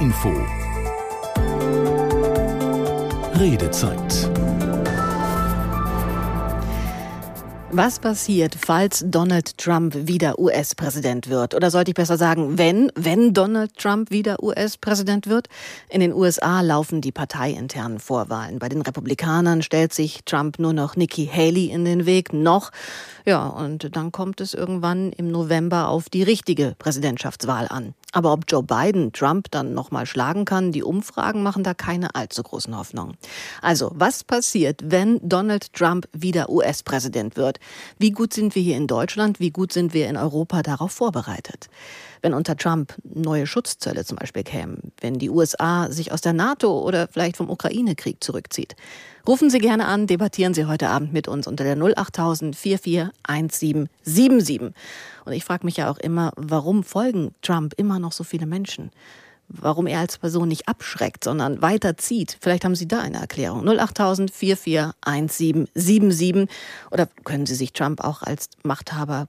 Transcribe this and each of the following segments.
Info. Redezeit. Was passiert, falls Donald Trump wieder US-Präsident wird? Oder sollte ich besser sagen, wenn, wenn Donald Trump wieder US-Präsident wird? In den USA laufen die parteiinternen Vorwahlen. Bei den Republikanern stellt sich Trump nur noch Nikki Haley in den Weg, noch. Ja, und dann kommt es irgendwann im November auf die richtige Präsidentschaftswahl an. Aber ob Joe Biden Trump dann nochmal schlagen kann, die Umfragen machen da keine allzu großen Hoffnungen. Also, was passiert, wenn Donald Trump wieder US-Präsident wird? Wie gut sind wir hier in Deutschland? Wie gut sind wir in Europa darauf vorbereitet? Wenn unter Trump neue Schutzzölle zum Beispiel kämen, wenn die USA sich aus der NATO oder vielleicht vom Ukraine-Krieg zurückzieht. Rufen Sie gerne an, debattieren Sie heute Abend mit uns unter der 08000 441777. Und ich frage mich ja auch immer, warum folgen Trump immer noch so viele Menschen? Warum er als Person nicht abschreckt, sondern weiterzieht? Vielleicht haben Sie da eine Erklärung. 08000 441777. Oder können Sie sich Trump auch als Machthaber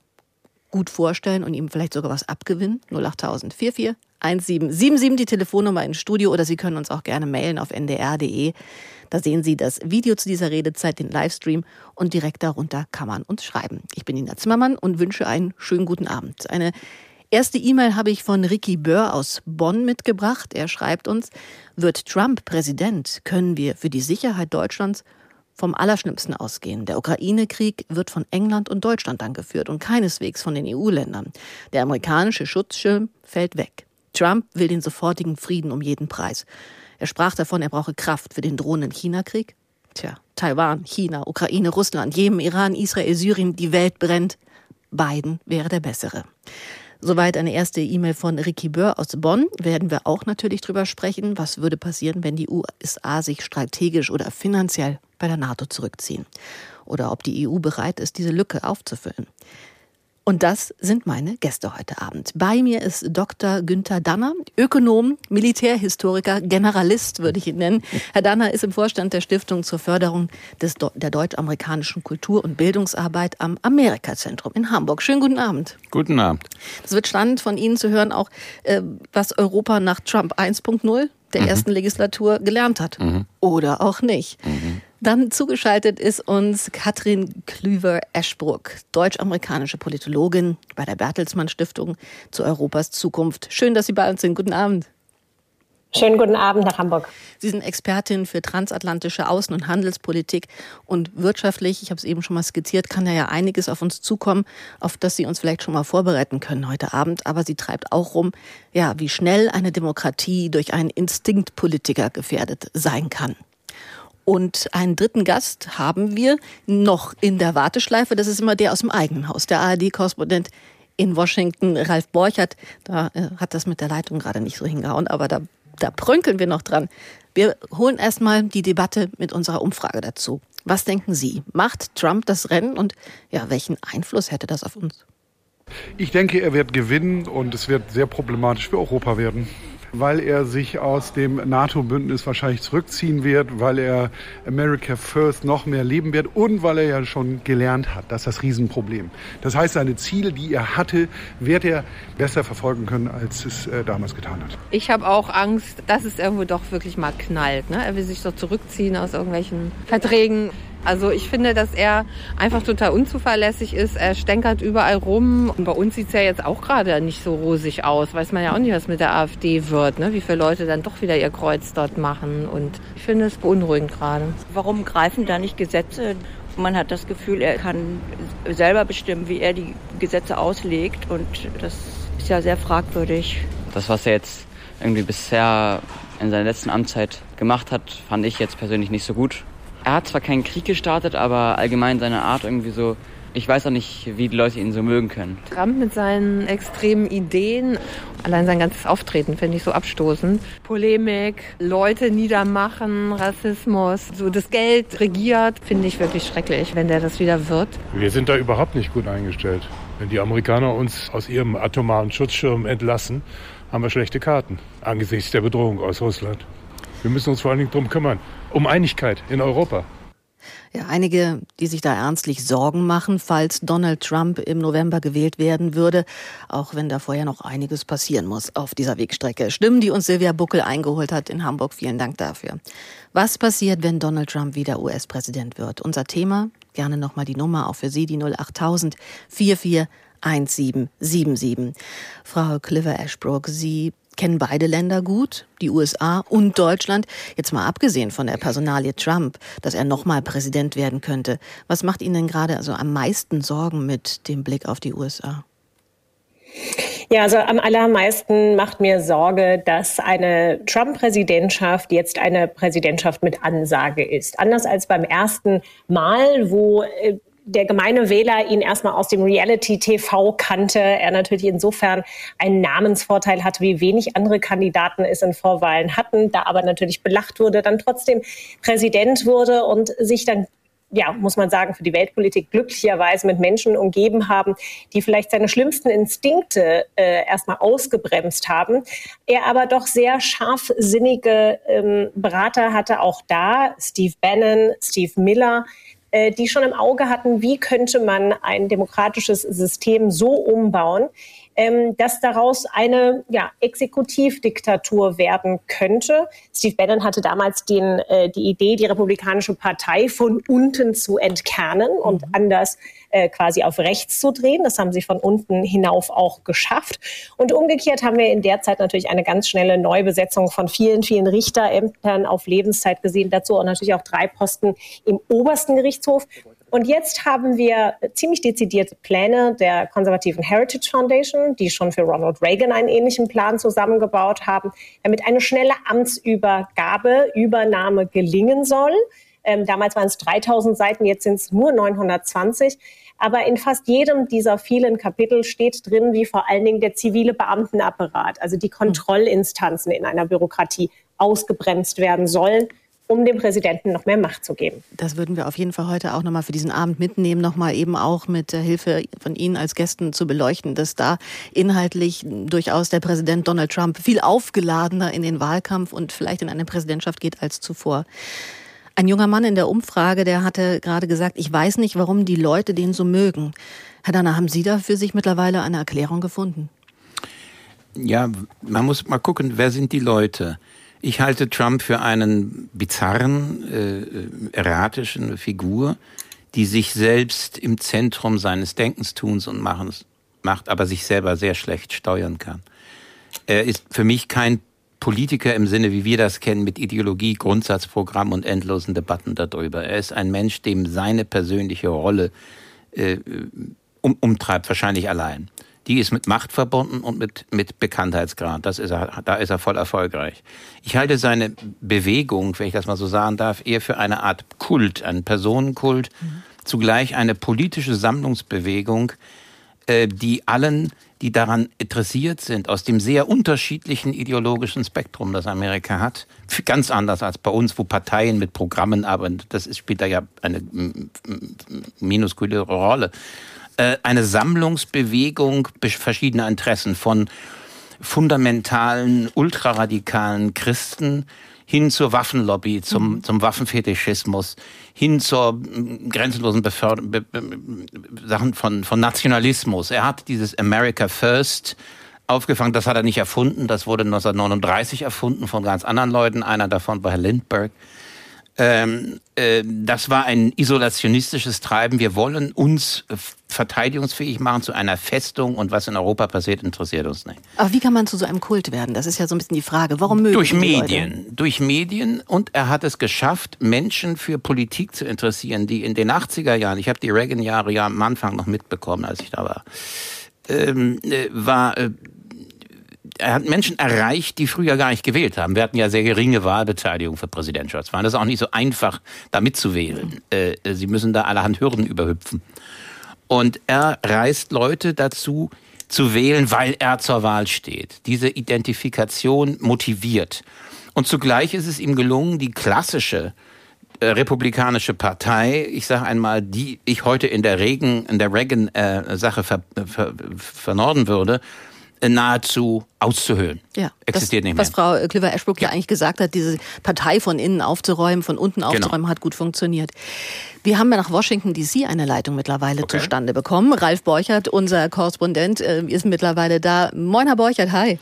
gut vorstellen und ihm vielleicht sogar was abgewinnen? 08000 441777, die Telefonnummer ins Studio. Oder Sie können uns auch gerne mailen auf ndr.de. Da sehen Sie das Video zu dieser Redezeit, den Livestream und direkt darunter kann man uns schreiben. Ich bin Nina Zimmermann und wünsche einen schönen guten Abend. Eine erste E-Mail habe ich von Ricky Böhr aus Bonn mitgebracht. Er schreibt uns, wird Trump Präsident, können wir für die Sicherheit Deutschlands vom Allerschlimmsten ausgehen. Der Ukraine-Krieg wird von England und Deutschland angeführt und keineswegs von den EU-Ländern. Der amerikanische Schutzschirm fällt weg. Trump will den sofortigen Frieden um jeden Preis. Er sprach davon, er brauche Kraft für den drohenden China-Krieg. Tja, Taiwan, China, Ukraine, Russland, Jemen, Iran, Israel, Syrien, die Welt brennt. Biden wäre der bessere. Soweit eine erste E-Mail von Ricky Böhr aus Bonn. Werden wir auch natürlich drüber sprechen, was würde passieren, wenn die USA sich strategisch oder finanziell bei der NATO zurückziehen. Oder ob die EU bereit ist, diese Lücke aufzufüllen. Und das sind meine Gäste heute Abend. Bei mir ist Dr. Günther Danner, Ökonom, Militärhistoriker, Generalist würde ich ihn nennen. Herr Danner ist im Vorstand der Stiftung zur Förderung des, der deutsch-amerikanischen Kultur- und Bildungsarbeit am Amerika-Zentrum in Hamburg. Schönen guten Abend. Guten Abend. Es wird spannend von Ihnen zu hören, auch äh, was Europa nach Trump 1.0 der mhm. ersten Legislatur gelernt hat. Mhm. Oder auch nicht. Mhm. Dann zugeschaltet ist uns Katrin Klüver-Eschbruck, deutsch-amerikanische Politologin bei der Bertelsmann Stiftung zu Europas Zukunft. Schön, dass Sie bei uns sind. Guten Abend. Schönen guten Abend nach Hamburg. Sie sind Expertin für transatlantische Außen- und Handelspolitik und wirtschaftlich, ich habe es eben schon mal skizziert, kann da ja einiges auf uns zukommen, auf das Sie uns vielleicht schon mal vorbereiten können heute Abend. Aber sie treibt auch rum, ja, wie schnell eine Demokratie durch einen Instinktpolitiker gefährdet sein kann. Und einen dritten Gast haben wir noch in der Warteschleife. Das ist immer der aus dem eigenen Haus, der ARD-Korrespondent in Washington, Ralf Borchert. Da äh, hat das mit der Leitung gerade nicht so hingehauen, aber da, da prünkeln wir noch dran. Wir holen erstmal die Debatte mit unserer Umfrage dazu. Was denken Sie? Macht Trump das Rennen und ja, welchen Einfluss hätte das auf uns? Ich denke, er wird gewinnen und es wird sehr problematisch für Europa werden weil er sich aus dem NATO-Bündnis wahrscheinlich zurückziehen wird, weil er America First noch mehr leben wird und weil er ja schon gelernt hat. Das ist das Riesenproblem. Das heißt, seine Ziele, die er hatte, wird er besser verfolgen können, als es äh, damals getan hat. Ich habe auch Angst, dass es irgendwo doch wirklich mal knallt. Ne? Er will sich doch zurückziehen aus irgendwelchen Verträgen. Also ich finde, dass er einfach total unzuverlässig ist. Er stänkert überall rum. Und bei uns sieht es ja jetzt auch gerade nicht so rosig aus. Weiß man ja auch nicht, was mit der AfD wird. Ne? Wie viele Leute dann doch wieder ihr Kreuz dort machen. Und ich finde es beunruhigend gerade. Warum greifen da nicht Gesetze? Man hat das Gefühl, er kann selber bestimmen, wie er die Gesetze auslegt. Und das ist ja sehr fragwürdig. Das, was er jetzt irgendwie bisher in seiner letzten Amtszeit gemacht hat, fand ich jetzt persönlich nicht so gut er hat zwar keinen Krieg gestartet, aber allgemein seine Art irgendwie so, ich weiß auch nicht, wie die Leute ihn so mögen können. Trump mit seinen extremen Ideen, allein sein ganzes Auftreten finde ich so abstoßend. Polemik, Leute niedermachen, Rassismus, so das Geld regiert, finde ich wirklich schrecklich, wenn der das wieder wird. Wir sind da überhaupt nicht gut eingestellt. Wenn die Amerikaner uns aus ihrem atomaren Schutzschirm entlassen, haben wir schlechte Karten angesichts der Bedrohung aus Russland. Wir müssen uns vor allen Dingen darum kümmern, um Einigkeit in Europa. Ja, einige, die sich da ernstlich Sorgen machen, falls Donald Trump im November gewählt werden würde, auch wenn da vorher noch einiges passieren muss auf dieser Wegstrecke. Stimmen, die uns Silvia Buckel eingeholt hat in Hamburg. Vielen Dank dafür. Was passiert, wenn Donald Trump wieder US-Präsident wird? Unser Thema, gerne nochmal die Nummer auch für Sie, die 08000 44 1777. Frau Cliver Ashbrook, Sie kennen beide Länder gut, die USA und Deutschland. Jetzt mal abgesehen von der Personalie Trump, dass er nochmal Präsident werden könnte. Was macht Ihnen denn gerade also am meisten Sorgen mit dem Blick auf die USA? Ja, also am allermeisten macht mir Sorge, dass eine Trump-Präsidentschaft jetzt eine Präsidentschaft mit Ansage ist. Anders als beim ersten Mal, wo äh, der gemeine Wähler ihn erstmal aus dem Reality-TV kannte. Er natürlich insofern einen Namensvorteil hatte, wie wenig andere Kandidaten es in Vorwahlen hatten, da aber natürlich belacht wurde, dann trotzdem Präsident wurde und sich dann ja, muss man sagen, für die Weltpolitik glücklicherweise mit Menschen umgeben haben, die vielleicht seine schlimmsten Instinkte äh, erstmal ausgebremst haben. Er aber doch sehr scharfsinnige ähm, Berater hatte, auch da Steve Bannon, Steve Miller, äh, die schon im Auge hatten, wie könnte man ein demokratisches System so umbauen, ähm, dass daraus eine ja, Exekutivdiktatur werden könnte. Steve Bannon hatte damals den, äh, die Idee, die Republikanische Partei von unten zu entkernen und mhm. anders äh, quasi auf rechts zu drehen. Das haben sie von unten hinauf auch geschafft. Und umgekehrt haben wir in der Zeit natürlich eine ganz schnelle Neubesetzung von vielen, vielen Richterämtern auf Lebenszeit gesehen. Dazu auch natürlich auch drei Posten im obersten Gerichtshof. Und jetzt haben wir ziemlich dezidierte Pläne der konservativen Heritage Foundation, die schon für Ronald Reagan einen ähnlichen Plan zusammengebaut haben, damit eine schnelle Amtsübergabe, Übernahme gelingen soll. Ähm, damals waren es 3000 Seiten, jetzt sind es nur 920. Aber in fast jedem dieser vielen Kapitel steht drin, wie vor allen Dingen der zivile Beamtenapparat, also die Kontrollinstanzen in einer Bürokratie ausgebremst werden sollen um dem Präsidenten noch mehr Macht zu geben. Das würden wir auf jeden Fall heute auch nochmal für diesen Abend mitnehmen, nochmal eben auch mit der Hilfe von Ihnen als Gästen zu beleuchten, dass da inhaltlich durchaus der Präsident Donald Trump viel aufgeladener in den Wahlkampf und vielleicht in eine Präsidentschaft geht als zuvor. Ein junger Mann in der Umfrage, der hatte gerade gesagt, ich weiß nicht, warum die Leute den so mögen. Herr Danner, haben Sie da für sich mittlerweile eine Erklärung gefunden? Ja, man muss mal gucken, wer sind die Leute? Ich halte Trump für einen bizarren, äh, erratischen Figur, die sich selbst im Zentrum seines Denkens, Tuns und Machens macht, aber sich selber sehr schlecht steuern kann. Er ist für mich kein Politiker im Sinne, wie wir das kennen, mit Ideologie, Grundsatzprogramm und endlosen Debatten darüber. Er ist ein Mensch, dem seine persönliche Rolle äh, um, umtreibt, wahrscheinlich allein die ist mit Macht verbunden und mit, mit Bekanntheitsgrad. Das ist er, da ist er voll erfolgreich. Ich halte seine Bewegung, wenn ich das mal so sagen darf, eher für eine Art Kult, einen Personenkult, mhm. zugleich eine politische Sammlungsbewegung, die allen, die daran interessiert sind, aus dem sehr unterschiedlichen ideologischen Spektrum, das Amerika hat, ganz anders als bei uns, wo Parteien mit Programmen arbeiten, das spielt da ja eine minuskule Rolle äh, eine Sammlungsbewegung verschiedener Interessen von fundamentalen, ultraradikalen Christen hin zur Waffenlobby, zum, mhm. zum Waffenfetischismus, hin zur mm, grenzenlosen Beförder Be Be Sachen von, von Nationalismus. Er hat dieses America First aufgefangen, das hat er nicht erfunden, das wurde 1939 erfunden von ganz anderen Leuten, einer davon war Herr Lindbergh. Ähm, äh, das war ein isolationistisches Treiben. Wir wollen uns verteidigungsfähig machen zu einer Festung und was in Europa passiert, interessiert uns nicht. Aber wie kann man zu so einem Kult werden? Das ist ja so ein bisschen die Frage. Warum mögen Durch Medien. Leute? Durch Medien und er hat es geschafft, Menschen für Politik zu interessieren, die in den 80er Jahren, ich habe die Reagan-Jahre ja am Anfang noch mitbekommen, als ich da war, ähm, äh, war äh, er hat Menschen erreicht, die früher gar nicht gewählt haben. Wir hatten ja sehr geringe Wahlbeteiligung für Präsidentschaftswahlen. Das ist auch nicht so einfach, da mitzuwählen. Äh, sie müssen da allerhand Hürden überhüpfen. Und er reißt Leute dazu, zu wählen, weil er zur Wahl steht. Diese Identifikation motiviert. Und zugleich ist es ihm gelungen, die klassische äh, republikanische Partei, ich sage einmal, die ich heute in der Reagan, in der Reagan-Sache äh, ver, ver, vernorden würde, äh, nahezu auszuhöhlen. Ja, Existiert das, nicht mehr. Was Frau Cliver-Ashbrook ja. ja. eigentlich gesagt hat, diese Partei von innen aufzuräumen, von unten genau. aufzuräumen, genau. hat gut funktioniert. Wir haben ja nach Washington DC eine Leitung mittlerweile okay. zustande bekommen. Ralf Borchert, unser Korrespondent, äh, ist mittlerweile da. Moin, Herr Borchert, hi.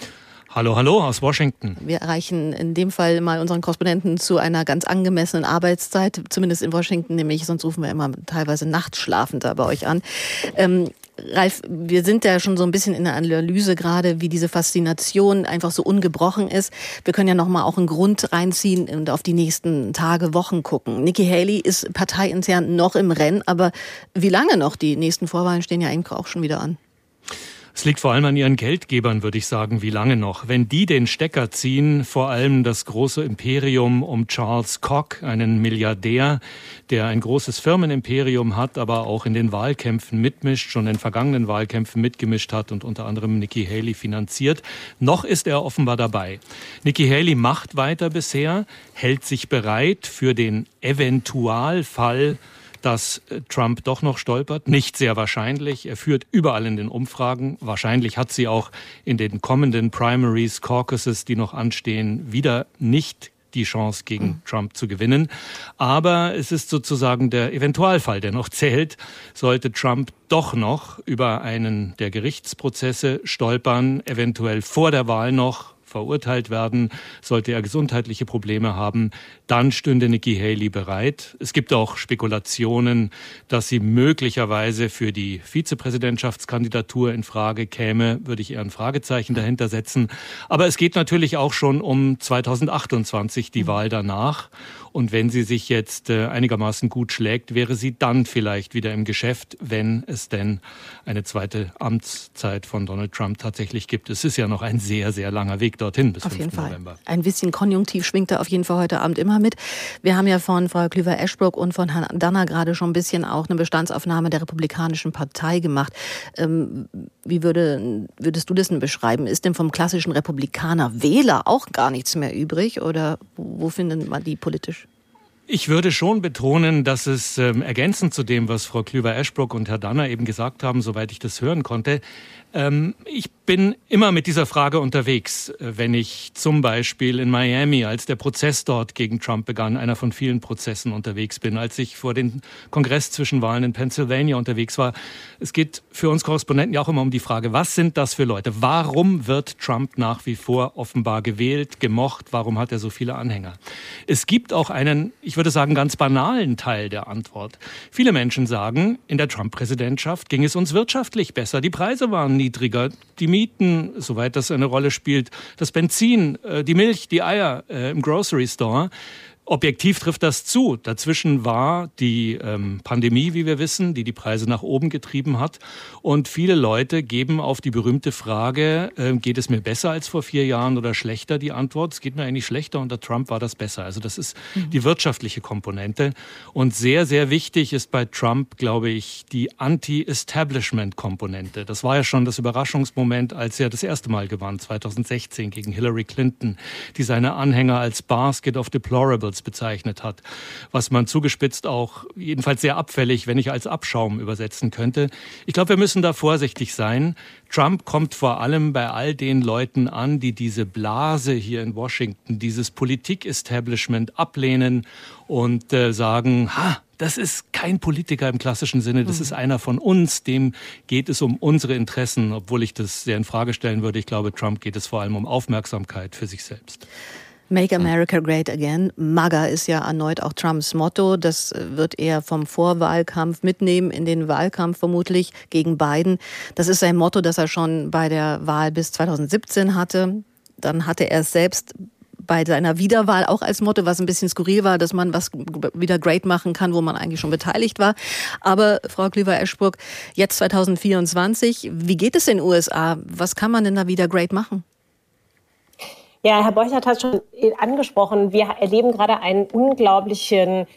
Hallo, hallo aus Washington. Wir erreichen in dem Fall mal unseren Korrespondenten zu einer ganz angemessenen Arbeitszeit, zumindest in Washington, nämlich sonst rufen wir immer teilweise nachtschlafend da bei euch an. Ähm, Ralf, wir sind ja schon so ein bisschen in der Analyse gerade, wie diese Faszination einfach so ungebrochen ist. Wir können ja noch mal auch einen Grund reinziehen und auf die nächsten Tage, Wochen gucken. Nikki Haley ist parteiintern noch im Rennen, aber wie lange noch? Die nächsten Vorwahlen stehen ja eigentlich auch schon wieder an. Es liegt vor allem an ihren Geldgebern, würde ich sagen, wie lange noch. Wenn die den Stecker ziehen, vor allem das große Imperium um Charles Koch, einen Milliardär, der ein großes Firmenimperium hat, aber auch in den Wahlkämpfen mitmischt, schon in vergangenen Wahlkämpfen mitgemischt hat und unter anderem Nikki Haley finanziert. Noch ist er offenbar dabei. Nikki Haley macht weiter bisher, hält sich bereit für den Eventualfall, dass äh, Trump doch noch stolpert. Nicht sehr wahrscheinlich. Er führt überall in den Umfragen. Wahrscheinlich hat sie auch in den kommenden Primaries, Caucuses, die noch anstehen, wieder nicht die Chance gegen mhm. Trump zu gewinnen. Aber es ist sozusagen der Eventualfall, der noch zählt. Sollte Trump doch noch über einen der Gerichtsprozesse stolpern, eventuell vor der Wahl noch verurteilt werden, sollte er gesundheitliche Probleme haben, dann stünde Nikki Haley bereit. Es gibt auch Spekulationen, dass sie möglicherweise für die Vizepräsidentschaftskandidatur in Frage käme, würde ich eher ein Fragezeichen dahinter setzen. Aber es geht natürlich auch schon um 2028, die Wahl danach. Und wenn sie sich jetzt äh, einigermaßen gut schlägt, wäre sie dann vielleicht wieder im Geschäft, wenn es denn eine zweite Amtszeit von Donald Trump tatsächlich gibt. Es ist ja noch ein sehr, sehr langer Weg dorthin bis auf 5. jeden Fall. November. Ein bisschen Konjunktiv schwingt da auf jeden Fall heute Abend immer mit. Wir haben ja von Frau Klüver-Eschbrook und von Herrn Danner gerade schon ein bisschen auch eine Bestandsaufnahme der Republikanischen Partei gemacht. Ähm, wie würde, würdest du das denn beschreiben? Ist denn vom klassischen Republikaner Wähler auch gar nichts mehr übrig oder wo findet man die politisch? Ich würde schon betonen, dass es ähm, ergänzend zu dem, was Frau Klüver-Eschbrock und Herr Danner eben gesagt haben, soweit ich das hören konnte, ich bin immer mit dieser Frage unterwegs, äh, wenn ich zum Beispiel in Miami, als der Prozess dort gegen Trump begann, einer von vielen Prozessen unterwegs bin, als ich vor den Kongress-Zwischenwahlen in Pennsylvania unterwegs war. Es geht für uns Korrespondenten ja auch immer um die Frage, was sind das für Leute? Warum wird Trump nach wie vor offenbar gewählt, gemocht? Warum hat er so viele Anhänger? Es gibt auch einen, ich würde sagen, ganz banalen Teil der Antwort. Viele Menschen sagen, in der Trump-Präsidentschaft ging es uns wirtschaftlich besser. Die Preise waren niedriger. Die Mieten, soweit das eine Rolle spielt, das Benzin, äh, die Milch, die Eier äh, im Grocery Store. Objektiv trifft das zu. Dazwischen war die ähm, Pandemie, wie wir wissen, die die Preise nach oben getrieben hat. Und viele Leute geben auf die berühmte Frage, äh, geht es mir besser als vor vier Jahren oder schlechter, die Antwort, es geht mir eigentlich schlechter. Unter Trump war das besser. Also das ist mhm. die wirtschaftliche Komponente. Und sehr, sehr wichtig ist bei Trump, glaube ich, die Anti-Establishment-Komponente. Das war ja schon das Überraschungsmoment, als er das erste Mal gewann, 2016 gegen Hillary Clinton, die seine Anhänger als Basket of Deplorables Turtles bezeichnet hat, was man zugespitzt auch jedenfalls sehr abfällig, wenn ich als Abschaum übersetzen könnte. Ich glaube, wir müssen da vorsichtig sein. Trump kommt vor allem bei all den Leuten an, die diese Blase hier in Washington, dieses Politik-Establishment ablehnen und äh, sagen, ha, das ist kein Politiker im klassischen Sinne, das ist einer von uns, dem geht es um unsere Interessen, obwohl ich das sehr in Frage stellen würde. Ich glaube, Trump geht es vor allem um Aufmerksamkeit für sich selbst. Make America Great Again. MAGA ist ja erneut auch Trumps Motto. Das wird er vom Vorwahlkampf mitnehmen in den Wahlkampf vermutlich gegen Biden. Das ist sein Motto, das er schon bei der Wahl bis 2017 hatte. Dann hatte er es selbst bei seiner Wiederwahl auch als Motto, was ein bisschen skurril war, dass man was wieder great machen kann, wo man eigentlich schon beteiligt war. Aber Frau Klüver-Eschburg, jetzt 2024, wie geht es in den USA? Was kann man denn da wieder great machen? Ja, Herr Borchert hat schon angesprochen, wir erleben gerade einen unglaublichen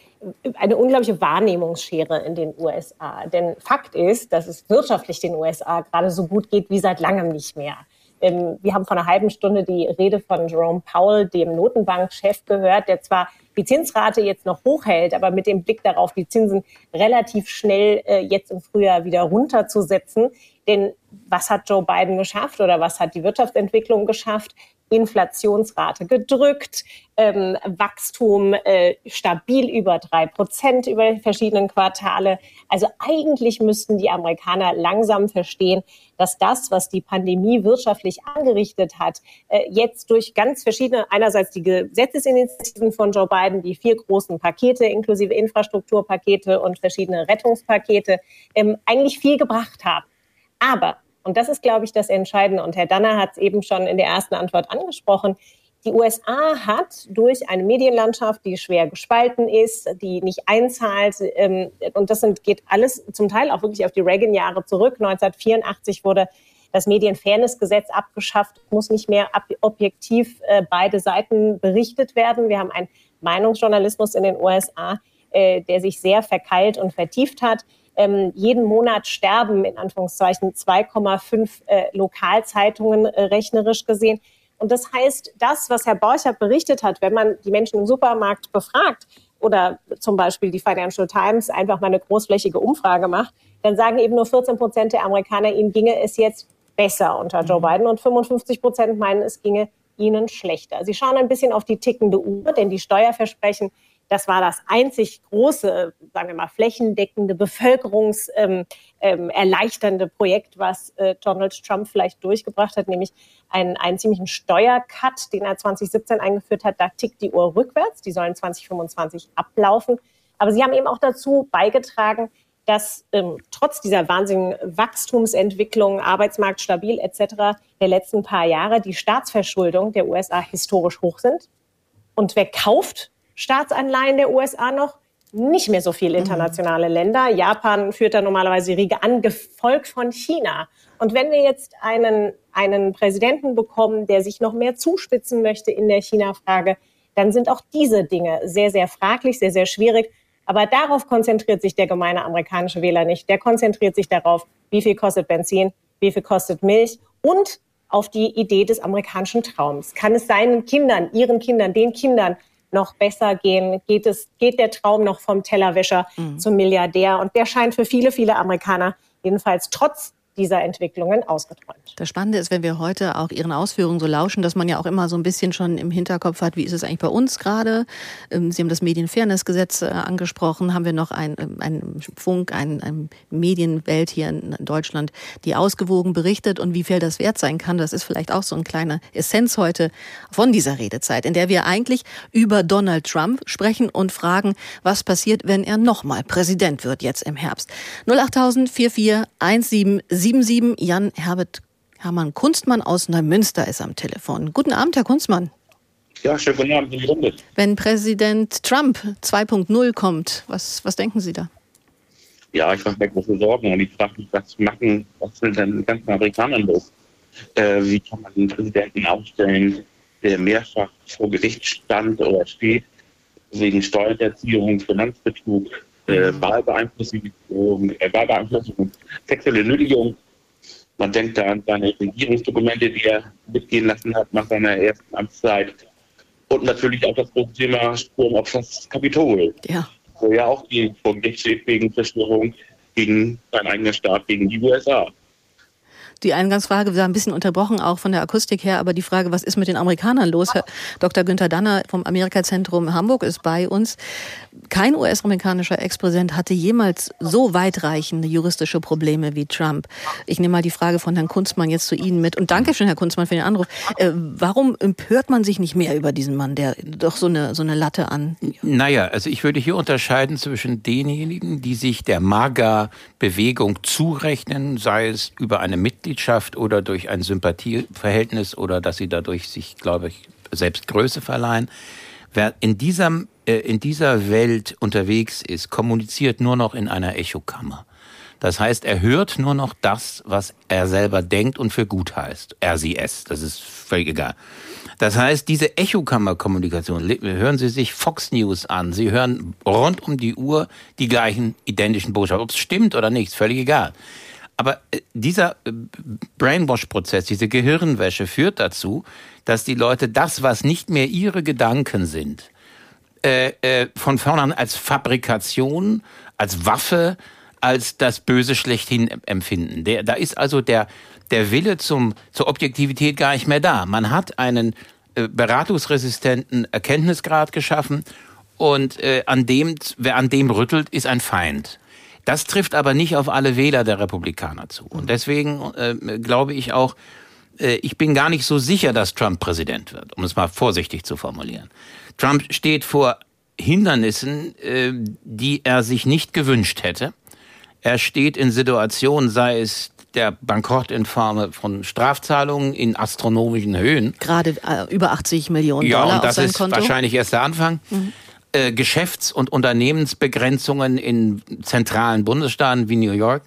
eine unglaubliche Wahrnehmungsschere in den USA. Denn Fakt ist, dass es wirtschaftlich den USA gerade so gut geht wie seit langem nicht mehr. Ähm, wir haben vor einer halben Stunde die Rede von Jerome Powell, dem Notenbankchef, gehört, der zwar die Zinsrate jetzt noch hochhält, aber mit dem Blick darauf, die Zinsen relativ schnell äh, jetzt im Frühjahr wieder runterzusetzen. Denn was hat Joe Biden geschafft oder was hat die Wirtschaftsentwicklung geschafft? Inflationsrate gedrückt, ähm, Wachstum äh, stabil über drei Prozent über verschiedenen Quartale. Also eigentlich müssten die Amerikaner langsam verstehen, dass das, was die Pandemie wirtschaftlich angerichtet hat, äh, jetzt durch ganz verschiedene, einerseits die Gesetzesinitiativen von Joe Biden, die vier großen Pakete inklusive Infrastrukturpakete und verschiedene Rettungspakete, ähm, eigentlich viel gebracht haben. Aber und das ist, glaube ich, das Entscheidende. Und Herr Danner hat es eben schon in der ersten Antwort angesprochen. Die USA hat durch eine Medienlandschaft, die schwer gespalten ist, die nicht einzahlt, ähm, und das sind, geht alles zum Teil auch wirklich auf die Reagan-Jahre zurück. 1984 wurde das Medienfairnessgesetz abgeschafft, muss nicht mehr objektiv äh, beide Seiten berichtet werden. Wir haben einen Meinungsjournalismus in den USA, äh, der sich sehr verkeilt und vertieft hat ähm, jeden Monat sterben in Anführungszeichen 2,5 äh, Lokalzeitungen äh, rechnerisch gesehen. Und das heißt, das, was Herr Borchert berichtet hat, wenn man die Menschen im Supermarkt befragt oder zum Beispiel die Financial Times einfach mal eine großflächige Umfrage macht, dann sagen eben nur 14 Prozent der Amerikaner, ihnen ginge es jetzt besser unter Joe mhm. Biden und 55 Prozent meinen, es ginge ihnen schlechter. Sie schauen ein bisschen auf die tickende Uhr, denn die Steuerversprechen das war das einzig große, sagen wir mal, flächendeckende, bevölkerungserleichternde ähm, ähm, Projekt, was äh, Donald Trump vielleicht durchgebracht hat, nämlich einen, einen ziemlichen Steuercut, den er 2017 eingeführt hat. Da tickt die Uhr rückwärts. Die sollen 2025 ablaufen. Aber sie haben eben auch dazu beigetragen, dass ähm, trotz dieser wahnsinnigen Wachstumsentwicklung, Arbeitsmarkt stabil etc. der letzten paar Jahre die Staatsverschuldung der USA historisch hoch sind. Und wer kauft Staatsanleihen der USA noch, nicht mehr so viele internationale Länder. Japan führt da normalerweise die Riege an, gefolgt von China. Und wenn wir jetzt einen, einen Präsidenten bekommen, der sich noch mehr zuspitzen möchte in der China-Frage, dann sind auch diese Dinge sehr, sehr fraglich, sehr, sehr schwierig. Aber darauf konzentriert sich der gemeine amerikanische Wähler nicht. Der konzentriert sich darauf, wie viel kostet Benzin, wie viel kostet Milch und auf die Idee des amerikanischen Traums. Kann es seinen Kindern, ihren Kindern, den Kindern noch besser gehen? Geht, es, geht der Traum noch vom Tellerwäscher mhm. zum Milliardär? Und der scheint für viele, viele Amerikaner jedenfalls trotz dieser Entwicklungen ausgeträumt. Das Spannende ist, wenn wir heute auch Ihren Ausführungen so lauschen, dass man ja auch immer so ein bisschen schon im Hinterkopf hat, wie ist es eigentlich bei uns gerade? Ähm, Sie haben das Medienfairnessgesetz äh, angesprochen. Haben wir noch ein, ähm, ein Funk, ein, ein Medienwelt hier in Deutschland, die ausgewogen berichtet und wie viel das wert sein kann? Das ist vielleicht auch so ein kleiner Essenz heute von dieser Redezeit, in der wir eigentlich über Donald Trump sprechen und fragen, was passiert, wenn er nochmal Präsident wird jetzt im Herbst. 08000 4417 77 Jan Herbert Hermann Kunstmann aus Neumünster ist am Telefon. Guten Abend, Herr Kunstmann. Ja, schönen guten Abend in die Runde. Wenn Präsident Trump 2.0 kommt, was, was denken Sie da? Ja, ich mache mir große Sorgen und ich frage mich, was machen, was sind denn die ganzen Amerikanern los? Äh, wie kann man einen Präsidenten aufstellen, der mehrfach vor Gericht stand oder steht, wegen Steuererziehung, Finanzbetrug, äh. Wahlbeeinflussung, äh, Wahlbeeinflussung, sexuelle Nötigung. Man denkt da an seine Regierungsdokumente, die er mitgehen lassen hat nach seiner ersten Amtszeit. Und natürlich auch das große Thema Sturm auf das Kapitol. Ja. Wo ja auch die vor Gericht steht wegen Verschwörung gegen seinen eigenen Staat, gegen die USA. Die Eingangsfrage war ein bisschen unterbrochen, auch von der Akustik her, aber die Frage, was ist mit den Amerikanern los? Herr Dr. Günther Danner vom Amerikazentrum Hamburg ist bei uns. Kein US-amerikanischer Ex-Präsident hatte jemals so weitreichende juristische Probleme wie Trump. Ich nehme mal die Frage von Herrn Kunstmann jetzt zu Ihnen mit. Und danke schön, Herr Kunstmann, für den Anruf. Äh, warum empört man sich nicht mehr über diesen Mann, der doch so eine, so eine Latte an? Naja, also ich würde hier unterscheiden zwischen denjenigen, die sich der MAGA-Bewegung zurechnen, sei es über eine Mitgliedschaft Mitgliedschaft oder durch ein Sympathieverhältnis oder dass sie dadurch sich, glaube ich, selbst Größe verleihen. Wer in dieser, äh, in dieser Welt unterwegs ist, kommuniziert nur noch in einer Echokammer. Das heißt, er hört nur noch das, was er selber denkt und für gut heißt. Er, sie, es. Das ist völlig egal. Das heißt, diese Echokammerkommunikation, hören Sie sich Fox News an. Sie hören rund um die Uhr die gleichen identischen Botschaften. Ob es stimmt oder nicht, ist völlig egal. Aber äh, dieser äh, Brainwash-Prozess, diese Gehirnwäsche führt dazu, dass die Leute das, was nicht mehr ihre Gedanken sind, äh, von vornherein als Fabrikation, als Waffe, als das Böse schlechthin empfinden. Der, da ist also der, der Wille zum, zur Objektivität gar nicht mehr da. Man hat einen beratungsresistenten Erkenntnisgrad geschaffen und an dem, wer an dem rüttelt, ist ein Feind. Das trifft aber nicht auf alle Wähler der Republikaner zu. Und deswegen äh, glaube ich auch, äh, ich bin gar nicht so sicher, dass Trump Präsident wird, um es mal vorsichtig zu formulieren. Trump steht vor Hindernissen, äh, die er sich nicht gewünscht hätte. Er steht in Situationen, sei es der Bankrott in Form von Strafzahlungen in astronomischen Höhen. Gerade äh, über 80 Millionen ja, Dollar und das auf ist Konto. wahrscheinlich erst der Anfang. Mhm. Äh, Geschäfts- und Unternehmensbegrenzungen in zentralen Bundesstaaten wie New York.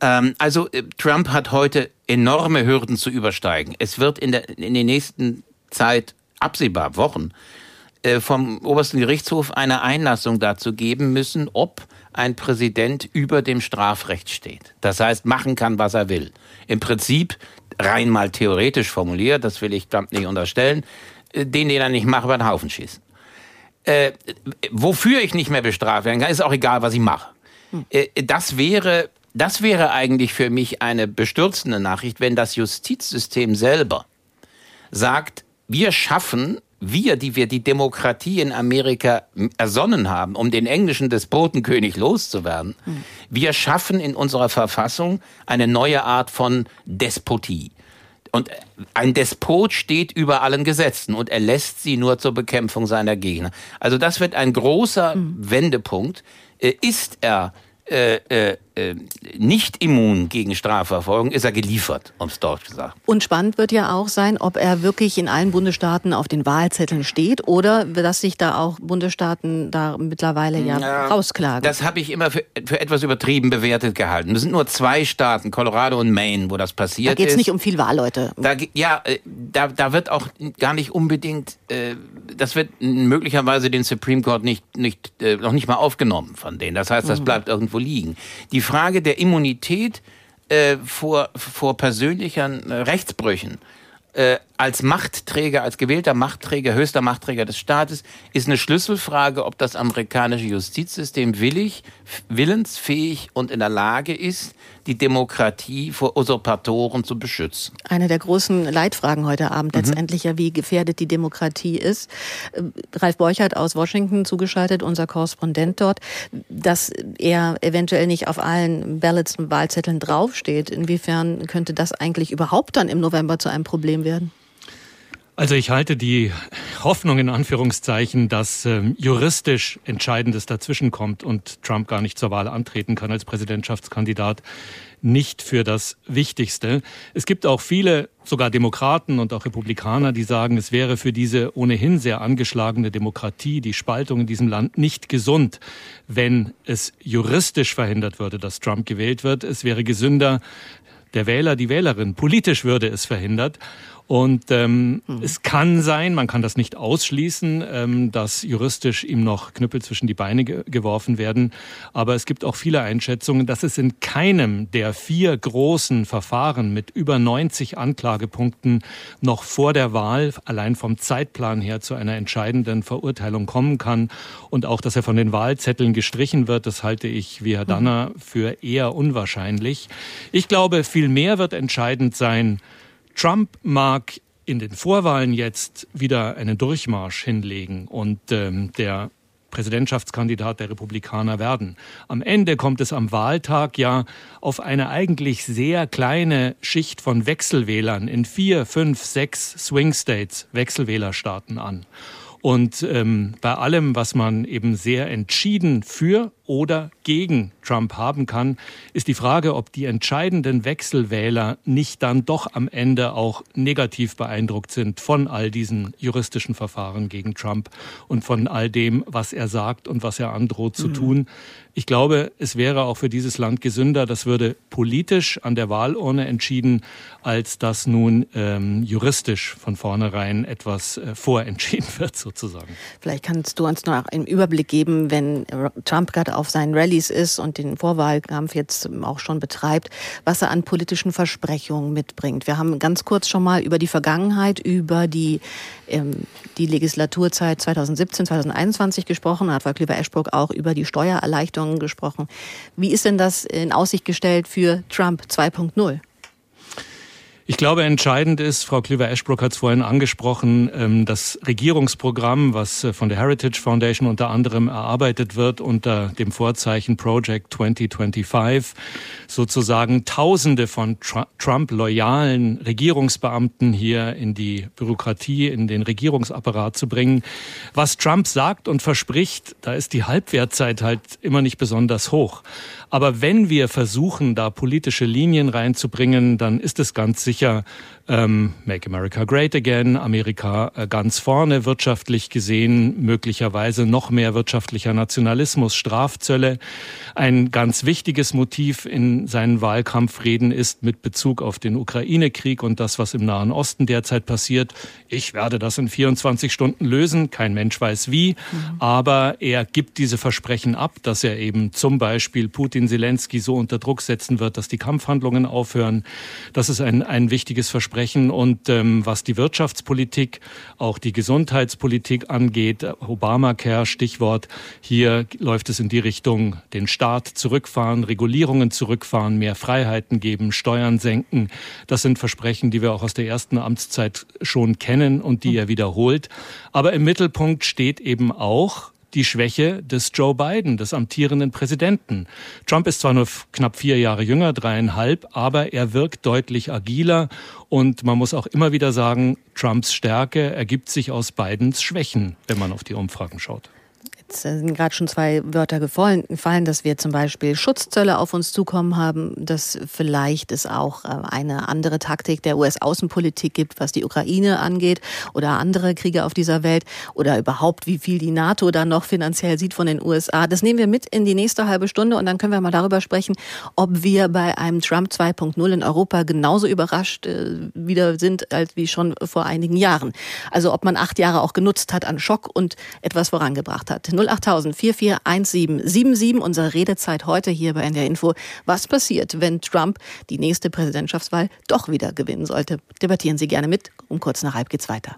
Ähm, also äh, Trump hat heute enorme Hürden zu übersteigen. Es wird in der in der nächsten Zeit absehbar Wochen äh, vom obersten Gerichtshof eine Einlassung dazu geben müssen, ob ein Präsident über dem Strafrecht steht. Das heißt, machen kann, was er will. Im Prinzip, rein mal theoretisch formuliert, das will ich Trump nicht unterstellen, den, den er nicht macht, über den Haufen schießen. Äh, wofür ich nicht mehr bestraft werden kann, ist auch egal, was ich mache. Äh, das wäre, das wäre eigentlich für mich eine bestürzende Nachricht, wenn das Justizsystem selber sagt, wir schaffen wir, die wir die Demokratie in Amerika ersonnen haben, um den englischen Despotenkönig loszuwerden, mhm. wir schaffen in unserer Verfassung eine neue Art von Despotie. Und ein Despot steht über allen Gesetzen und er lässt sie nur zur Bekämpfung seiner Gegner. Also das wird ein großer mhm. Wendepunkt. Äh, ist er äh, äh, äh, nicht immun gegen Strafverfolgung, ist er geliefert, um es dort gesagt. Und spannend wird ja auch sein, ob er wirklich in allen Bundesstaaten auf den Wahlzetteln steht oder dass sich da auch Bundesstaaten da mittlerweile ja, ja rausklagen. Das habe ich immer für, für, etwas übertrieben bewertet gehalten. Es sind nur zwei Staaten, Colorado und Maine, wo das passiert ist. Da geht es nicht um viel Wahlleute. Da, ja, äh, da, da wird auch gar nicht unbedingt, äh, das wird möglicherweise den Supreme Court nicht, nicht, äh, noch nicht mal aufgenommen von denen. Das heißt, das mhm. bleibt irgendwo liegen. Die Frage der Immunität äh, vor, vor persönlichen äh, Rechtsbrüchen. Äh, als Machtträger, als gewählter Machtträger, höchster Machtträger des Staates, ist eine Schlüsselfrage, ob das amerikanische Justizsystem willig, willensfähig und in der Lage ist, die Demokratie vor Usurpatoren zu beschützen. Eine der großen Leitfragen heute Abend mhm. letztendlich ja, wie gefährdet die Demokratie ist. Äh, Ralf Borchert aus Washington zugeschaltet, unser Korrespondent dort, dass er eventuell nicht auf allen Ballots und Wahlzetteln draufsteht. Inwiefern könnte das eigentlich überhaupt dann im November zu einem Problem werden? Also ich halte die Hoffnung in Anführungszeichen, dass ähm, juristisch Entscheidendes dazwischenkommt und Trump gar nicht zur Wahl antreten kann als Präsidentschaftskandidat, nicht für das Wichtigste. Es gibt auch viele, sogar Demokraten und auch Republikaner, die sagen, es wäre für diese ohnehin sehr angeschlagene Demokratie, die Spaltung in diesem Land nicht gesund, wenn es juristisch verhindert würde, dass Trump gewählt wird. Es wäre gesünder, der Wähler, die Wählerin, politisch würde es verhindert. Und ähm, mhm. es kann sein, man kann das nicht ausschließen, ähm, dass juristisch ihm noch Knüppel zwischen die Beine ge geworfen werden. Aber es gibt auch viele Einschätzungen, dass es in keinem der vier großen Verfahren mit über 90 Anklagepunkten noch vor der Wahl allein vom Zeitplan her zu einer entscheidenden Verurteilung kommen kann. Und auch, dass er von den Wahlzetteln gestrichen wird, das halte ich wie Herr mhm. Danner für eher unwahrscheinlich. Ich glaube, viel mehr wird entscheidend sein, Trump mag in den Vorwahlen jetzt wieder einen Durchmarsch hinlegen und ähm, der Präsidentschaftskandidat der Republikaner werden. Am Ende kommt es am Wahltag ja auf eine eigentlich sehr kleine Schicht von Wechselwählern in vier, fünf, sechs Swing States, Wechselwählerstaaten an. Und ähm, bei allem, was man eben sehr entschieden für oder gegen Trump haben kann, ist die Frage, ob die entscheidenden Wechselwähler nicht dann doch am Ende auch negativ beeindruckt sind von all diesen juristischen Verfahren gegen Trump und von all dem, was er sagt und was er androht zu mhm. tun. Ich glaube, es wäre auch für dieses Land gesünder, das würde politisch an der Wahlurne entschieden, als dass nun ähm, juristisch von vornherein etwas äh, vorentschieden wird, sozusagen. Vielleicht kannst du uns noch einen Überblick geben, wenn Trump gerade auf seinen Rallyes ist und den Vorwahlkampf jetzt auch schon betreibt, was er an politischen Versprechungen mitbringt. Wir haben ganz kurz schon mal über die Vergangenheit, über die, ähm, die Legislaturzeit 2017, 2021 gesprochen, hat Frau Klüver-Eschbruck auch über die Steuererleichterungen gesprochen. Wie ist denn das in Aussicht gestellt für Trump 2.0? Ich glaube, entscheidend ist, Frau Klüver-Ashbrook hat es vorhin angesprochen, ähm, das Regierungsprogramm, was äh, von der Heritage Foundation unter anderem erarbeitet wird unter dem Vorzeichen Project 2025, sozusagen Tausende von Trump-loyalen Regierungsbeamten hier in die Bürokratie, in den Regierungsapparat zu bringen. Was Trump sagt und verspricht, da ist die Halbwertzeit halt immer nicht besonders hoch. Aber wenn wir versuchen, da politische Linien reinzubringen, dann ist es ganz sicher ähm, Make America Great Again, Amerika äh, ganz vorne wirtschaftlich gesehen, möglicherweise noch mehr wirtschaftlicher Nationalismus, Strafzölle. Ein ganz wichtiges Motiv in seinen Wahlkampfreden ist mit Bezug auf den Ukraine-Krieg und das, was im Nahen Osten derzeit passiert. Ich werde das in 24 Stunden lösen. Kein Mensch weiß wie. Mhm. Aber er gibt diese Versprechen ab, dass er eben zum Beispiel Putin Zelensky so unter Druck setzen wird, dass die Kampfhandlungen aufhören. Das ist ein, ein wichtiges Versprechen sprechen. Und ähm, was die Wirtschaftspolitik, auch die Gesundheitspolitik angeht, Obamacare, Stichwort, hier läuft es in die Richtung, den Staat zurückfahren, Regulierungen zurückfahren, mehr Freiheiten geben, Steuern senken. Das sind Versprechen, die wir auch aus der ersten Amtszeit schon kennen und die er wiederholt. Aber im Mittelpunkt steht eben auch, die Schwäche des Joe Biden, des amtierenden Präsidenten. Trump ist zwar nur knapp vier Jahre jünger, dreieinhalb, aber er wirkt deutlich agiler und man muss auch immer wieder sagen, Trumps Stärke ergibt sich aus Bidens Schwächen, wenn man auf die Umfragen schaut. Jetzt sind gerade schon zwei Wörter gefallen, dass wir zum Beispiel Schutzzölle auf uns zukommen haben, dass vielleicht es auch äh, eine andere Taktik der US-Außenpolitik gibt, was die Ukraine angeht oder andere Kriege auf dieser Welt oder überhaupt, wie viel die NATO da noch finanziell sieht von den USA. Das nehmen wir mit in die nächste halbe Stunde und dann können wir mal darüber sprechen, ob wir bei einem Trump 2.0 in Europa genauso überrascht äh, wieder sind, als wie schon vor einigen Jahren. Also ob man acht Jahre auch genutzt hat an Schock und etwas vorangebracht hat. 08000 441777, unsere Redezeit heute hier bei NDR Info. Was passiert, wenn Trump die nächste Präsidentschaftswahl doch wieder gewinnen sollte? Debattieren Sie gerne mit. Um kurz nach halb geht's weiter.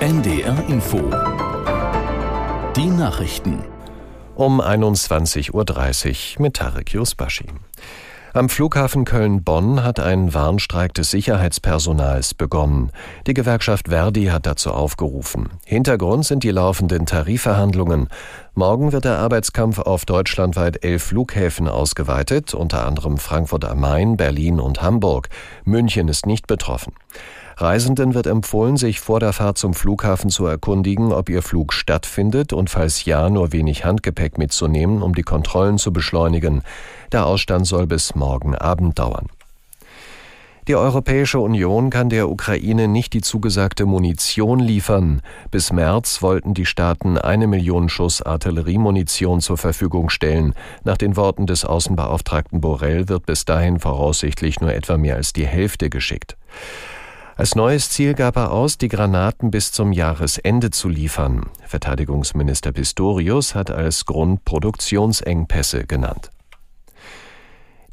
NDR Info. Die Nachrichten. Um 21.30 Uhr mit Tarek Yusbashi. Am Flughafen Köln-Bonn hat ein Warnstreik des Sicherheitspersonals begonnen. Die Gewerkschaft Verdi hat dazu aufgerufen. Hintergrund sind die laufenden Tarifverhandlungen. Morgen wird der Arbeitskampf auf deutschlandweit elf Flughäfen ausgeweitet, unter anderem Frankfurt am Main, Berlin und Hamburg. München ist nicht betroffen. Reisenden wird empfohlen, sich vor der Fahrt zum Flughafen zu erkundigen, ob ihr Flug stattfindet und falls ja, nur wenig Handgepäck mitzunehmen, um die Kontrollen zu beschleunigen. Der Ausstand soll bis morgen Abend dauern. Die Europäische Union kann der Ukraine nicht die zugesagte Munition liefern. Bis März wollten die Staaten eine Million Schuss Artilleriemunition zur Verfügung stellen. Nach den Worten des Außenbeauftragten Borrell wird bis dahin voraussichtlich nur etwa mehr als die Hälfte geschickt. Als neues Ziel gab er aus, die Granaten bis zum Jahresende zu liefern. Verteidigungsminister Pistorius hat als Grund Produktionsengpässe genannt.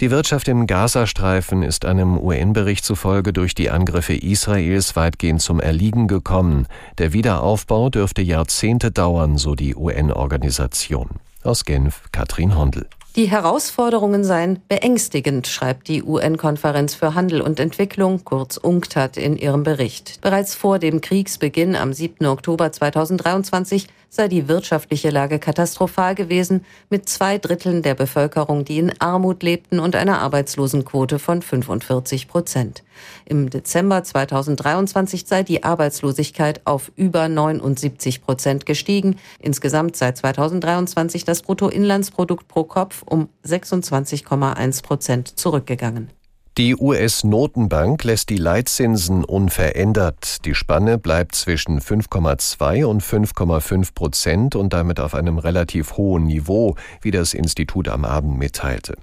Die Wirtschaft im Gazastreifen ist einem UN-Bericht zufolge durch die Angriffe Israels weitgehend zum Erliegen gekommen. Der Wiederaufbau dürfte Jahrzehnte dauern, so die UN-Organisation. Aus Genf Katrin Hondel. Die Herausforderungen seien beängstigend, schreibt die UN-Konferenz für Handel und Entwicklung, kurz UNCTAD, in ihrem Bericht. Bereits vor dem Kriegsbeginn am 7. Oktober 2023 sei die wirtschaftliche Lage katastrophal gewesen, mit zwei Dritteln der Bevölkerung, die in Armut lebten und einer Arbeitslosenquote von 45 Prozent. Im Dezember 2023 sei die Arbeitslosigkeit auf über 79 Prozent gestiegen. Insgesamt sei 2023 das Bruttoinlandsprodukt pro Kopf um 26,1 Prozent zurückgegangen. Die US-Notenbank lässt die Leitzinsen unverändert. Die Spanne bleibt zwischen 5,2 und 5,5 Prozent und damit auf einem relativ hohen Niveau, wie das Institut am Abend mitteilte.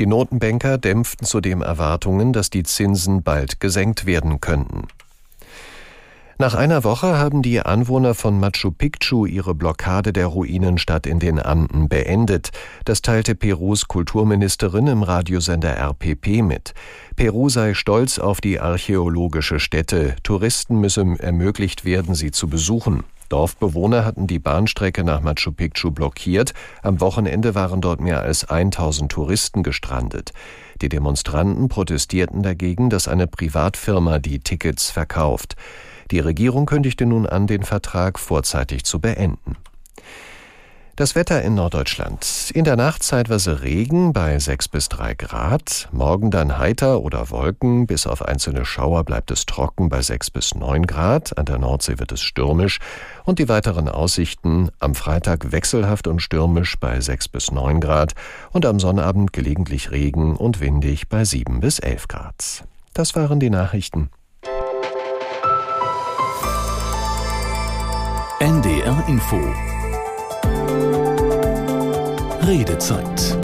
Die Notenbanker dämpften zudem Erwartungen, dass die Zinsen bald gesenkt werden könnten. Nach einer Woche haben die Anwohner von Machu Picchu ihre Blockade der Ruinenstadt in den Anden beendet. Das teilte Perus Kulturministerin im Radiosender RPP mit. Peru sei stolz auf die archäologische Stätte. Touristen müssen ermöglicht werden, sie zu besuchen. Dorfbewohner hatten die Bahnstrecke nach Machu Picchu blockiert. Am Wochenende waren dort mehr als 1000 Touristen gestrandet. Die Demonstranten protestierten dagegen, dass eine Privatfirma die Tickets verkauft. Die Regierung kündigte nun an, den Vertrag vorzeitig zu beenden. Das Wetter in Norddeutschland. In der Nacht zeitweise Regen bei 6 bis 3 Grad. Morgen dann heiter oder Wolken. Bis auf einzelne Schauer bleibt es trocken bei 6 bis 9 Grad. An der Nordsee wird es stürmisch. Und die weiteren Aussichten am Freitag wechselhaft und stürmisch bei 6 bis 9 Grad. Und am Sonnabend gelegentlich Regen und windig bei 7 bis 11 Grad. Das waren die Nachrichten. NDR Info Redezeit.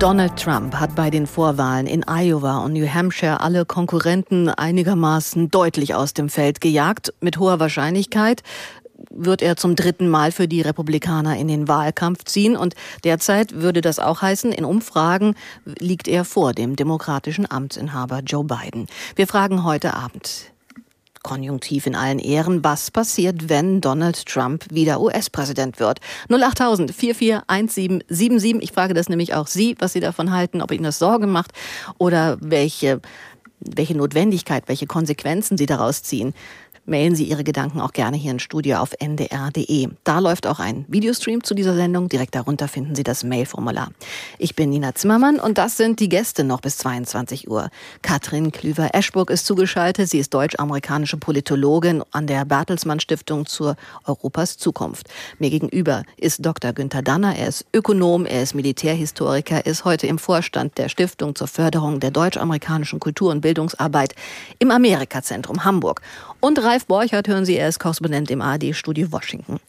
Donald Trump hat bei den Vorwahlen in Iowa und New Hampshire alle Konkurrenten einigermaßen deutlich aus dem Feld gejagt. Mit hoher Wahrscheinlichkeit wird er zum dritten Mal für die Republikaner in den Wahlkampf ziehen. Und derzeit würde das auch heißen, in Umfragen liegt er vor dem demokratischen Amtsinhaber Joe Biden. Wir fragen heute Abend Konjunktiv in allen Ehren. Was passiert, wenn Donald Trump wieder US-Präsident wird? 08000 441777. Ich frage das nämlich auch Sie, was Sie davon halten, ob Ihnen das Sorge macht oder welche welche Notwendigkeit, welche Konsequenzen Sie daraus ziehen mailen Sie Ihre Gedanken auch gerne hier ins Studio auf ndr.de. Da läuft auch ein Videostream zu dieser Sendung. Direkt darunter finden Sie das Mailformular. Ich bin Nina Zimmermann und das sind die Gäste noch bis 22 Uhr. Katrin Klüver-Eschburg ist zugeschaltet. Sie ist deutsch-amerikanische Politologin an der Bertelsmann Stiftung zur Europas Zukunft. Mir gegenüber ist Dr. Günther Danner. Er ist Ökonom, er ist Militärhistoriker, er ist heute im Vorstand der Stiftung zur Förderung der deutsch-amerikanischen Kultur- und Bildungsarbeit im Amerikazentrum Hamburg. Und Ralf Borchert hören Sie, er ist Korrespondent im ARD-Studio Washington.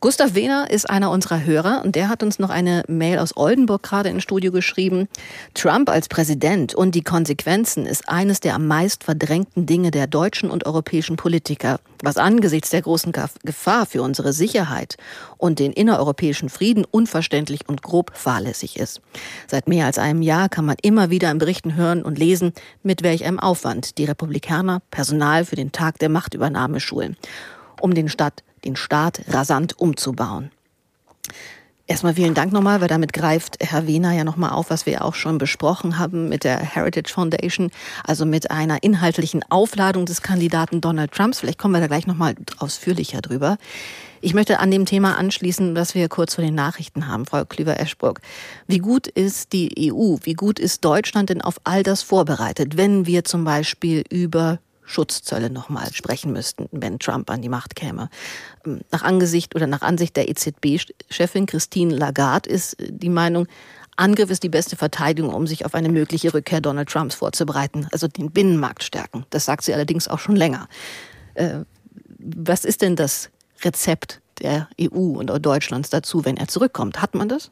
Gustav Wehner ist einer unserer Hörer und der hat uns noch eine Mail aus Oldenburg gerade ins Studio geschrieben. Trump als Präsident und die Konsequenzen ist eines der am meist verdrängten Dinge der deutschen und europäischen Politiker, was angesichts der großen Gefahr für unsere Sicherheit und den innereuropäischen Frieden unverständlich und grob fahrlässig ist. Seit mehr als einem Jahr kann man immer wieder in Berichten hören und lesen, mit welch einem Aufwand die Republikaner Personal für den Tag der Machtübernahme schulen um den Stadt den Staat rasant umzubauen. Erstmal vielen Dank nochmal, weil damit greift Herr Wehner ja nochmal auf, was wir auch schon besprochen haben mit der Heritage Foundation, also mit einer inhaltlichen Aufladung des Kandidaten Donald Trumps. Vielleicht kommen wir da gleich nochmal ausführlicher drüber. Ich möchte an dem Thema anschließen, was wir kurz vor den Nachrichten haben, Frau Klüver-Eschburg. Wie gut ist die EU, wie gut ist Deutschland denn auf all das vorbereitet, wenn wir zum Beispiel über Schutzzölle nochmal sprechen müssten, wenn Trump an die Macht käme. Ähm, nach Angesicht oder nach Ansicht der EZB-Chefin Christine Lagarde ist die Meinung, Angriff ist die beste Verteidigung, um sich auf eine mögliche Rückkehr Donald Trumps vorzubereiten, also den Binnenmarkt stärken. Das sagt sie allerdings auch schon länger. Äh, was ist denn das Rezept der EU und Deutschlands dazu, wenn er zurückkommt? Hat man das?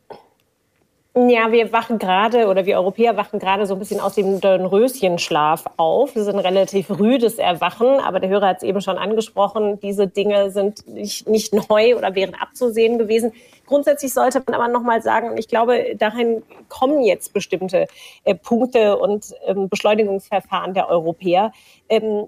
Ja, wir wachen gerade oder wir Europäer wachen gerade so ein bisschen aus dem Röschenschlaf auf. Das ist ein relativ rüdes Erwachen, aber der Hörer hat es eben schon angesprochen. Diese Dinge sind nicht, nicht neu oder wären abzusehen gewesen. Grundsätzlich sollte man aber nochmal sagen, und ich glaube, dahin kommen jetzt bestimmte äh, Punkte und ähm, Beschleunigungsverfahren der Europäer. Ähm,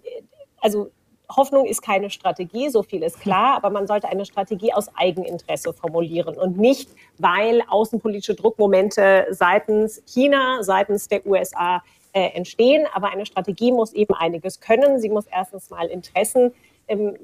also Hoffnung ist keine Strategie, so viel ist klar, aber man sollte eine Strategie aus Eigeninteresse formulieren und nicht, weil außenpolitische Druckmomente seitens China, seitens der USA äh, entstehen. Aber eine Strategie muss eben einiges können. Sie muss erstens mal Interessen ähm,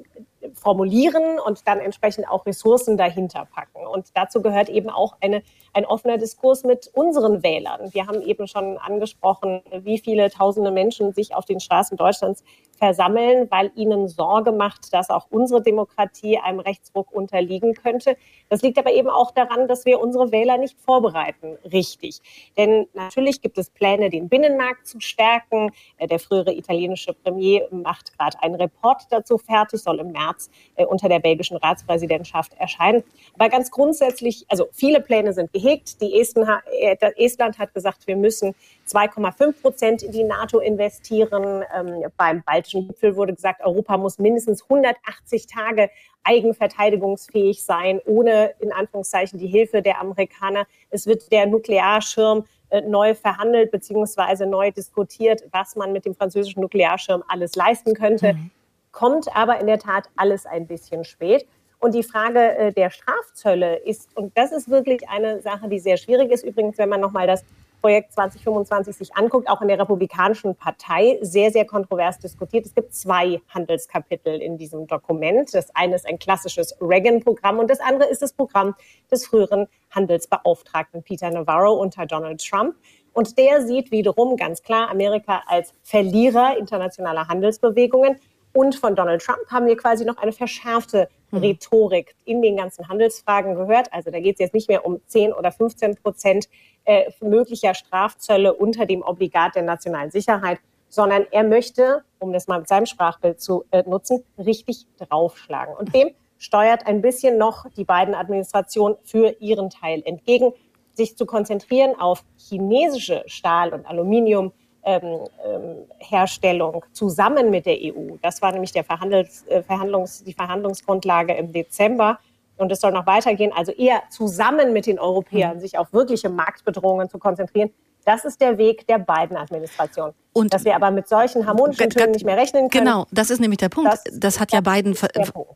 formulieren und dann entsprechend auch Ressourcen dahinter packen. Und dazu gehört eben auch eine, ein offener Diskurs mit unseren Wählern. Wir haben eben schon angesprochen, wie viele tausende Menschen sich auf den Straßen Deutschlands versammeln, weil ihnen Sorge macht, dass auch unsere Demokratie einem Rechtsruck unterliegen könnte. Das liegt aber eben auch daran, dass wir unsere Wähler nicht vorbereiten, richtig. Denn natürlich gibt es Pläne, den Binnenmarkt zu stärken. Der frühere italienische Premier macht gerade einen Report dazu fertig, soll im März März äh, unter der belgischen Ratspräsidentschaft erscheinen. Aber ganz grundsätzlich, also viele Pläne sind gehegt. Die Esten, äh, Estland hat gesagt, wir müssen 2,5 Prozent in die NATO investieren. Ähm, beim baltischen Gipfel wurde gesagt, Europa muss mindestens 180 Tage eigenverteidigungsfähig sein, ohne in Anführungszeichen die Hilfe der Amerikaner. Es wird der Nuklearschirm äh, neu verhandelt bzw. neu diskutiert, was man mit dem französischen Nuklearschirm alles leisten könnte. Mhm. Kommt aber in der Tat alles ein bisschen spät. Und die Frage äh, der Strafzölle ist, und das ist wirklich eine Sache, die sehr schwierig ist, übrigens, wenn man nochmal das Projekt 2025 sich anguckt, auch in der Republikanischen Partei, sehr, sehr kontrovers diskutiert. Es gibt zwei Handelskapitel in diesem Dokument. Das eine ist ein klassisches Reagan-Programm und das andere ist das Programm des früheren Handelsbeauftragten Peter Navarro unter Donald Trump. Und der sieht wiederum ganz klar Amerika als Verlierer internationaler Handelsbewegungen. Und von Donald Trump haben wir quasi noch eine verschärfte hm. Rhetorik in den ganzen Handelsfragen gehört. Also da geht es jetzt nicht mehr um 10 oder 15 Prozent äh, möglicher Strafzölle unter dem Obligat der nationalen Sicherheit, sondern er möchte, um das mal mit seinem Sprachbild zu äh, nutzen, richtig draufschlagen. Und dem steuert ein bisschen noch die beiden Administrationen für ihren Teil entgegen, sich zu konzentrieren auf chinesische Stahl- und Aluminiumherstellung ähm, ähm, zusammen mit der EU. Das war nämlich der Verhandlungs, äh, Verhandlungs, die Verhandlungsgrundlage im Dezember. Und es soll noch weitergehen, also eher zusammen mit den Europäern mhm. sich auf wirkliche Marktbedrohungen zu konzentrieren. Das ist der Weg der beiden Administrationen. Und dass wir aber mit solchen harmonischen Tönen nicht mehr rechnen können. Genau, das ist nämlich der Punkt. Das, das hat ja Biden,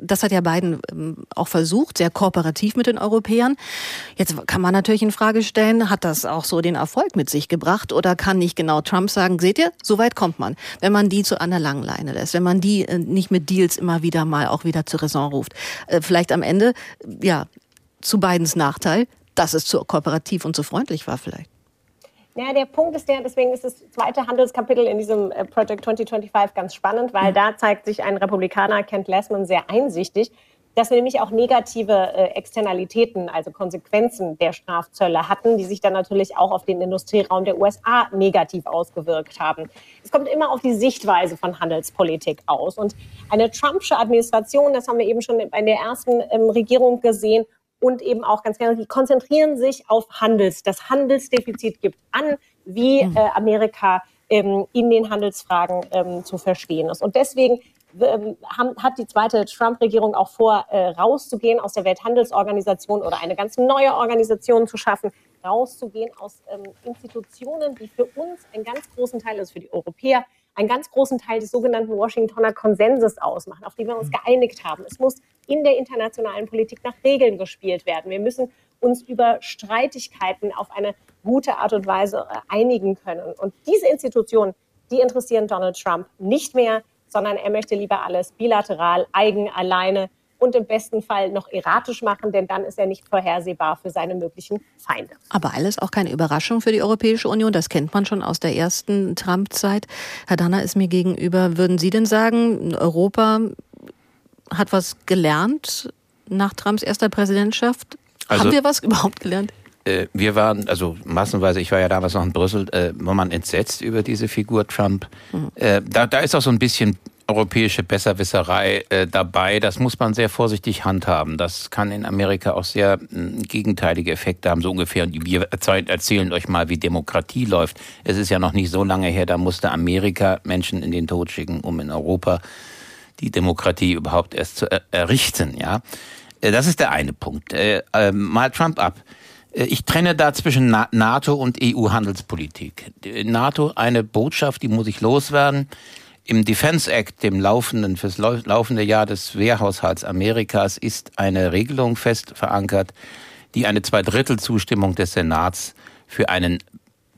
das hat ja Biden ähm, auch versucht, sehr kooperativ mit den Europäern. Jetzt kann man natürlich in Frage stellen, hat das auch so den Erfolg mit sich gebracht oder kann nicht genau Trump sagen, seht ihr, so weit kommt man, wenn man die zu einer langen Leine lässt, wenn man die äh, nicht mit Deals immer wieder mal auch wieder zur Raison ruft. Äh, vielleicht am Ende, ja, zu Bidens Nachteil, dass es zu kooperativ und zu freundlich war vielleicht. Ja, der Punkt ist der, deswegen ist das zweite Handelskapitel in diesem äh, Project 2025 ganz spannend, weil mhm. da zeigt sich ein Republikaner, Kent Lessman, sehr einsichtig, dass wir nämlich auch negative äh, Externalitäten, also Konsequenzen der Strafzölle hatten, die sich dann natürlich auch auf den Industrieraum der USA negativ ausgewirkt haben. Es kommt immer auf die Sichtweise von Handelspolitik aus. Und eine Trumpsche Administration, das haben wir eben schon in der ersten ähm, Regierung gesehen, und eben auch ganz gerne, die konzentrieren sich auf Handels. Das Handelsdefizit gibt an, wie mhm. äh, Amerika ähm, in den Handelsfragen ähm, zu verstehen ist. Und deswegen ähm, haben, hat die zweite Trump-Regierung auch vor, äh, rauszugehen aus der Welthandelsorganisation oder eine ganz neue Organisation zu schaffen, rauszugehen aus ähm, Institutionen, die für uns einen ganz großen Teil, also für die Europäer, einen ganz großen Teil des sogenannten Washingtoner Konsenses ausmachen, auf die wir uns mhm. geeinigt haben. Es muss in der internationalen Politik nach Regeln gespielt werden. Wir müssen uns über Streitigkeiten auf eine gute Art und Weise äh, einigen können. Und diese Institutionen, die interessieren Donald Trump nicht mehr, sondern er möchte lieber alles bilateral, eigen, alleine und im besten Fall noch erratisch machen, denn dann ist er nicht vorhersehbar für seine möglichen Feinde. Aber alles auch keine Überraschung für die Europäische Union. Das kennt man schon aus der ersten Trump-Zeit. Herr Danner ist mir gegenüber. Würden Sie denn sagen, Europa hat was gelernt nach Trumps erster Präsidentschaft? Also, Haben wir was überhaupt gelernt? Äh, wir waren, also massenweise, ich war ja damals noch in Brüssel, äh, war man entsetzt über diese Figur Trump. Mhm. Äh, da, da ist auch so ein bisschen europäische Besserwisserei äh, dabei. Das muss man sehr vorsichtig handhaben. Das kann in Amerika auch sehr äh, gegenteilige Effekte haben, so ungefähr. Wir erzählen euch mal, wie Demokratie läuft. Es ist ja noch nicht so lange her, da musste Amerika Menschen in den Tod schicken, um in Europa die Demokratie überhaupt erst zu er errichten. Ja, äh, das ist der eine Punkt. Äh, äh, mal Trump ab. Äh, ich trenne da zwischen NATO und EU-Handelspolitik. NATO eine Botschaft, die muss ich loswerden im Defense Act, dem laufenden, fürs laufende Jahr des Wehrhaushalts Amerikas, ist eine Regelung fest verankert, die eine Zweidrittelzustimmung des Senats für einen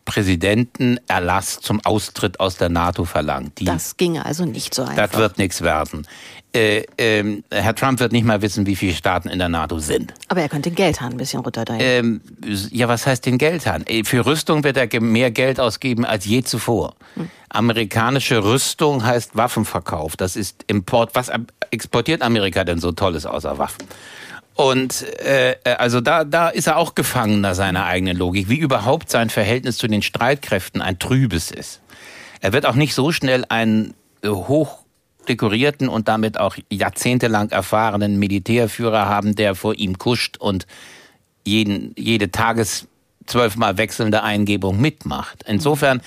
Präsidentenerlass zum Austritt aus der NATO verlangt. Die, das ginge also nicht so einfach. Das wird nichts werden. Äh, äh, Herr Trump wird nicht mal wissen, wie viele Staaten in der NATO sind. Aber er könnte den Geldhahn ein bisschen runterdrehen. Ähm, ja, was heißt den Geldhahn? Äh, für Rüstung wird er mehr Geld ausgeben als je zuvor. Hm. Amerikanische Rüstung heißt Waffenverkauf. Das ist Import. Was exportiert Amerika denn so Tolles außer Waffen? Und äh, also da, da ist er auch Gefangener seiner eigenen Logik, wie überhaupt sein Verhältnis zu den Streitkräften ein trübes ist. Er wird auch nicht so schnell einen hoch dekorierten und damit auch jahrzehntelang erfahrenen Militärführer haben, der vor ihm kuscht und jeden, jede Tages zwölfmal wechselnde Eingebung mitmacht. Insofern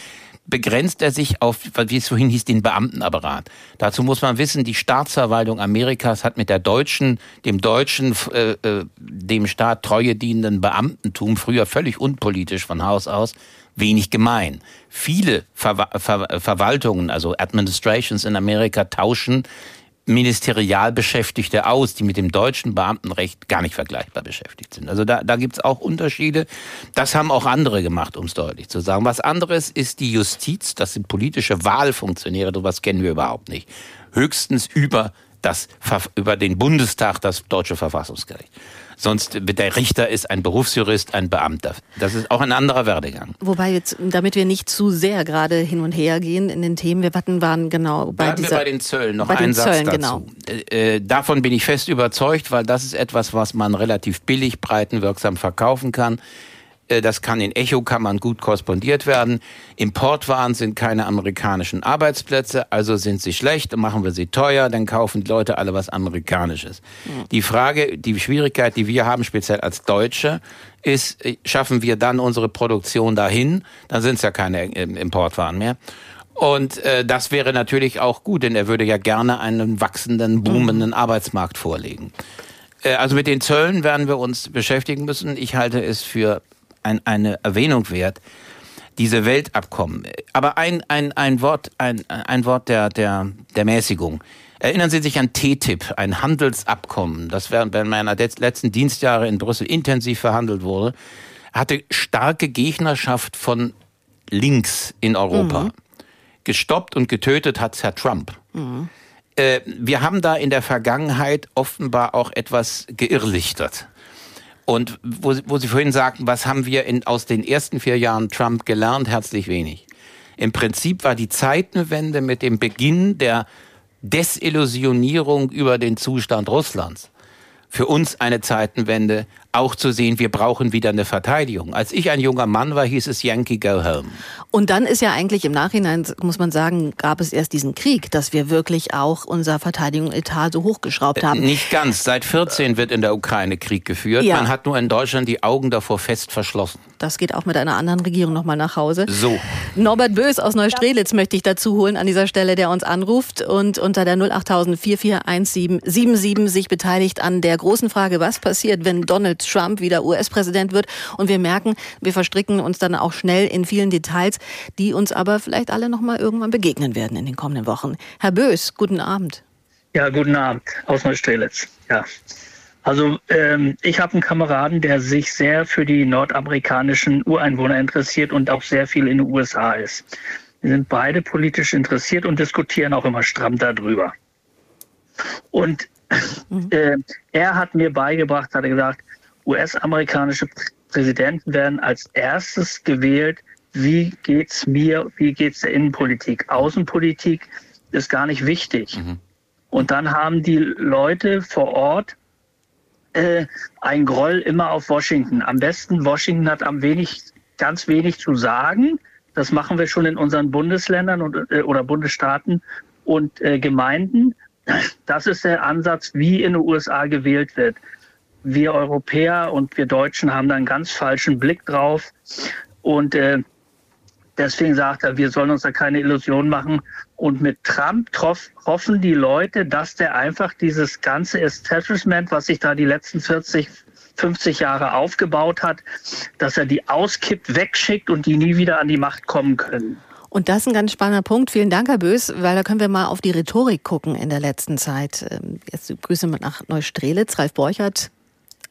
begrenzt er sich auf, wie es vorhin hieß, den Beamtenapparat. Dazu muss man wissen, die Staatsverwaltung Amerikas hat mit der deutschen, dem deutschen, äh, äh, dem Staat treue dienenden Beamtentum, früher völlig unpolitisch von Haus aus, wenig gemein. Viele Ver Ver Verwaltungen, also Administrations in Amerika, tauschen Ministerialbeschäftigte aus, die mit dem deutschen Beamtenrecht gar nicht vergleichbar beschäftigt sind. Also da, da gibt es auch Unterschiede. Das haben auch andere gemacht, um es deutlich zu sagen. Was anderes ist die Justiz, das sind politische Wahlfunktionäre, sowas kennen wir überhaupt nicht. Höchstens über das, über den Bundestag, das deutsche Verfassungsgericht. Sonst der Richter ist ein Berufsjurist, ein Beamter. Das ist auch ein anderer Werdegang. Wobei jetzt, damit wir nicht zu sehr gerade hin und her gehen in den Themen, wir warten waren genau bei Bleiben dieser, wir bei den Zöllen noch einen Satz Zöllen, dazu. genau. Äh, davon bin ich fest überzeugt, weil das ist etwas, was man relativ billig, breitenwirksam verkaufen kann. Äh, das kann in Echokammern gut korrespondiert werden. Importwaren sind keine amerikanischen Arbeitsplätze, also sind sie schlecht, dann machen wir sie teuer, dann kaufen die Leute alle was Amerikanisches. Mhm. Die Frage, die Schwierigkeit, die wir haben, speziell als Deutsche, ist, äh, schaffen wir dann unsere Produktion dahin, dann sind es ja keine äh, Importwaren mehr. Und äh, das wäre natürlich auch gut, denn er würde ja gerne einen wachsenden, boomenden mhm. Arbeitsmarkt vorlegen. Also mit den Zöllen werden wir uns beschäftigen müssen. Ich halte es für ein, eine Erwähnung wert, diese Weltabkommen. Aber ein, ein, ein Wort, ein, ein Wort der, der, der Mäßigung. Erinnern Sie sich an TTIP, ein Handelsabkommen, das während meiner letzten Dienstjahre in Brüssel intensiv verhandelt wurde, hatte starke Gegnerschaft von links in Europa. Mhm. Gestoppt und getötet hat Herr Trump. Mhm. Äh, wir haben da in der Vergangenheit offenbar auch etwas geirrlichtert. Und wo, wo Sie vorhin sagten, was haben wir in, aus den ersten vier Jahren Trump gelernt? Herzlich wenig. Im Prinzip war die Zeitenwende mit dem Beginn der Desillusionierung über den Zustand Russlands für uns eine Zeitenwende, auch zu sehen, wir brauchen wieder eine Verteidigung. Als ich ein junger Mann war, hieß es Yankee go home. Und dann ist ja eigentlich im Nachhinein, muss man sagen, gab es erst diesen Krieg, dass wir wirklich auch unser Verteidigungsetat so hochgeschraubt haben. Nicht ganz. Seit 14 wird in der Ukraine Krieg geführt. Ja. Man hat nur in Deutschland die Augen davor fest verschlossen. Das geht auch mit einer anderen Regierung nochmal nach Hause. So. Norbert Bös aus Neustrelitz möchte ich dazu holen an dieser Stelle, der uns anruft und unter der 08000 441777 sich beteiligt an der großen Frage, was passiert, wenn Donald Trump wieder US-Präsident wird. Und wir merken, wir verstricken uns dann auch schnell in vielen Details, die uns aber vielleicht alle noch mal irgendwann begegnen werden in den kommenden Wochen. Herr Bös, guten Abend. Ja, guten Abend aus Neustrelitz. Ja. Also ähm, ich habe einen Kameraden, der sich sehr für die nordamerikanischen Ureinwohner interessiert und auch sehr viel in den USA ist. Wir sind beide politisch interessiert und diskutieren auch immer stramm darüber. Und mhm. äh, er hat mir beigebracht, hat er gesagt, US-amerikanische Präsidenten werden als erstes gewählt, wie geht's mir, wie geht's der Innenpolitik. Außenpolitik ist gar nicht wichtig. Mhm. Und dann haben die Leute vor Ort äh, ein Groll immer auf Washington. Am besten Washington hat am wenig, ganz wenig zu sagen. Das machen wir schon in unseren Bundesländern und, äh, oder Bundesstaaten und äh, Gemeinden. Das ist der Ansatz, wie in den USA gewählt wird. Wir Europäer und wir Deutschen haben da einen ganz falschen Blick drauf. Und äh, deswegen sagt er, wir sollen uns da keine Illusion machen. Und mit Trump troff, hoffen die Leute, dass der einfach dieses ganze Establishment, was sich da die letzten 40, 50 Jahre aufgebaut hat, dass er die auskippt, wegschickt und die nie wieder an die Macht kommen können. Und das ist ein ganz spannender Punkt. Vielen Dank, Herr Bös, weil da können wir mal auf die Rhetorik gucken in der letzten Zeit. Ähm, jetzt Grüße nach Neustrelitz. Ralf Borchert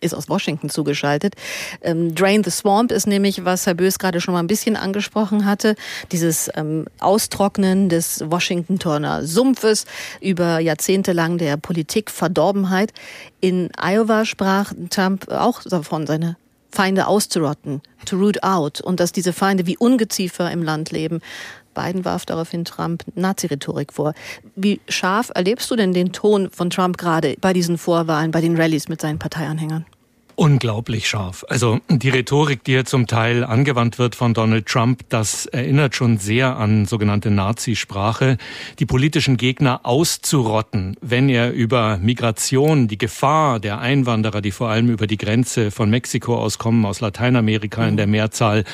ist aus Washington zugeschaltet. Ähm, Drain the Swamp ist nämlich, was Herr Bös gerade schon mal ein bisschen angesprochen hatte, dieses ähm, Austrocknen des Washington-Turner Sumpfes über Jahrzehnte lang der Politikverdorbenheit. In Iowa sprach Trump auch davon, seine Feinde auszurotten, to root out, und dass diese Feinde wie Ungeziefer im Land leben. Biden warf daraufhin Trump Nazi-Rhetorik vor. Wie scharf erlebst du denn den Ton von Trump gerade bei diesen Vorwahlen, bei den Rallyes mit seinen Parteianhängern? Unglaublich scharf. Also die Rhetorik, die hier zum Teil angewandt wird von Donald Trump, das erinnert schon sehr an sogenannte Nazisprache, die politischen Gegner auszurotten, wenn er über Migration, die Gefahr der Einwanderer, die vor allem über die Grenze von Mexiko auskommen, aus Lateinamerika in der Mehrzahl,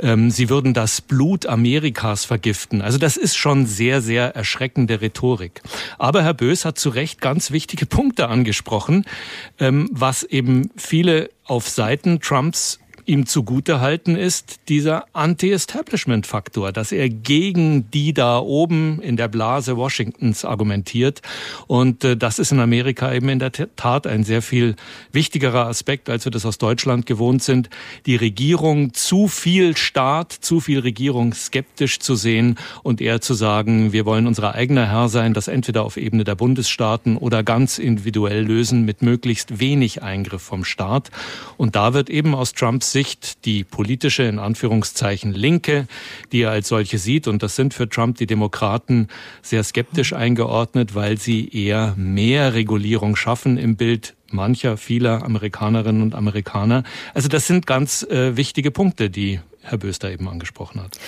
ähm, sie würden das Blut Amerikas vergiften. Also das ist schon sehr, sehr erschreckende Rhetorik. Aber Herr Bös hat zu Recht ganz wichtige Punkte angesprochen, ähm, was eben viele viele auf Seiten Trumps ihm zugutehalten ist dieser Anti-Establishment-Faktor, dass er gegen die da oben in der Blase Washingtons argumentiert. Und äh, das ist in Amerika eben in der Tat ein sehr viel wichtigerer Aspekt, als wir das aus Deutschland gewohnt sind. Die Regierung zu viel Staat, zu viel Regierung skeptisch zu sehen und eher zu sagen, wir wollen unser eigener Herr sein, das entweder auf Ebene der Bundesstaaten oder ganz individuell lösen mit möglichst wenig Eingriff vom Staat. Und da wird eben aus Trumps Sicht die politische, in Anführungszeichen, Linke, die er als solche sieht. Und das sind für Trump die Demokraten sehr skeptisch eingeordnet, weil sie eher mehr Regulierung schaffen im Bild mancher, vieler Amerikanerinnen und Amerikaner. Also das sind ganz äh, wichtige Punkte, die Herr Böster eben angesprochen hat.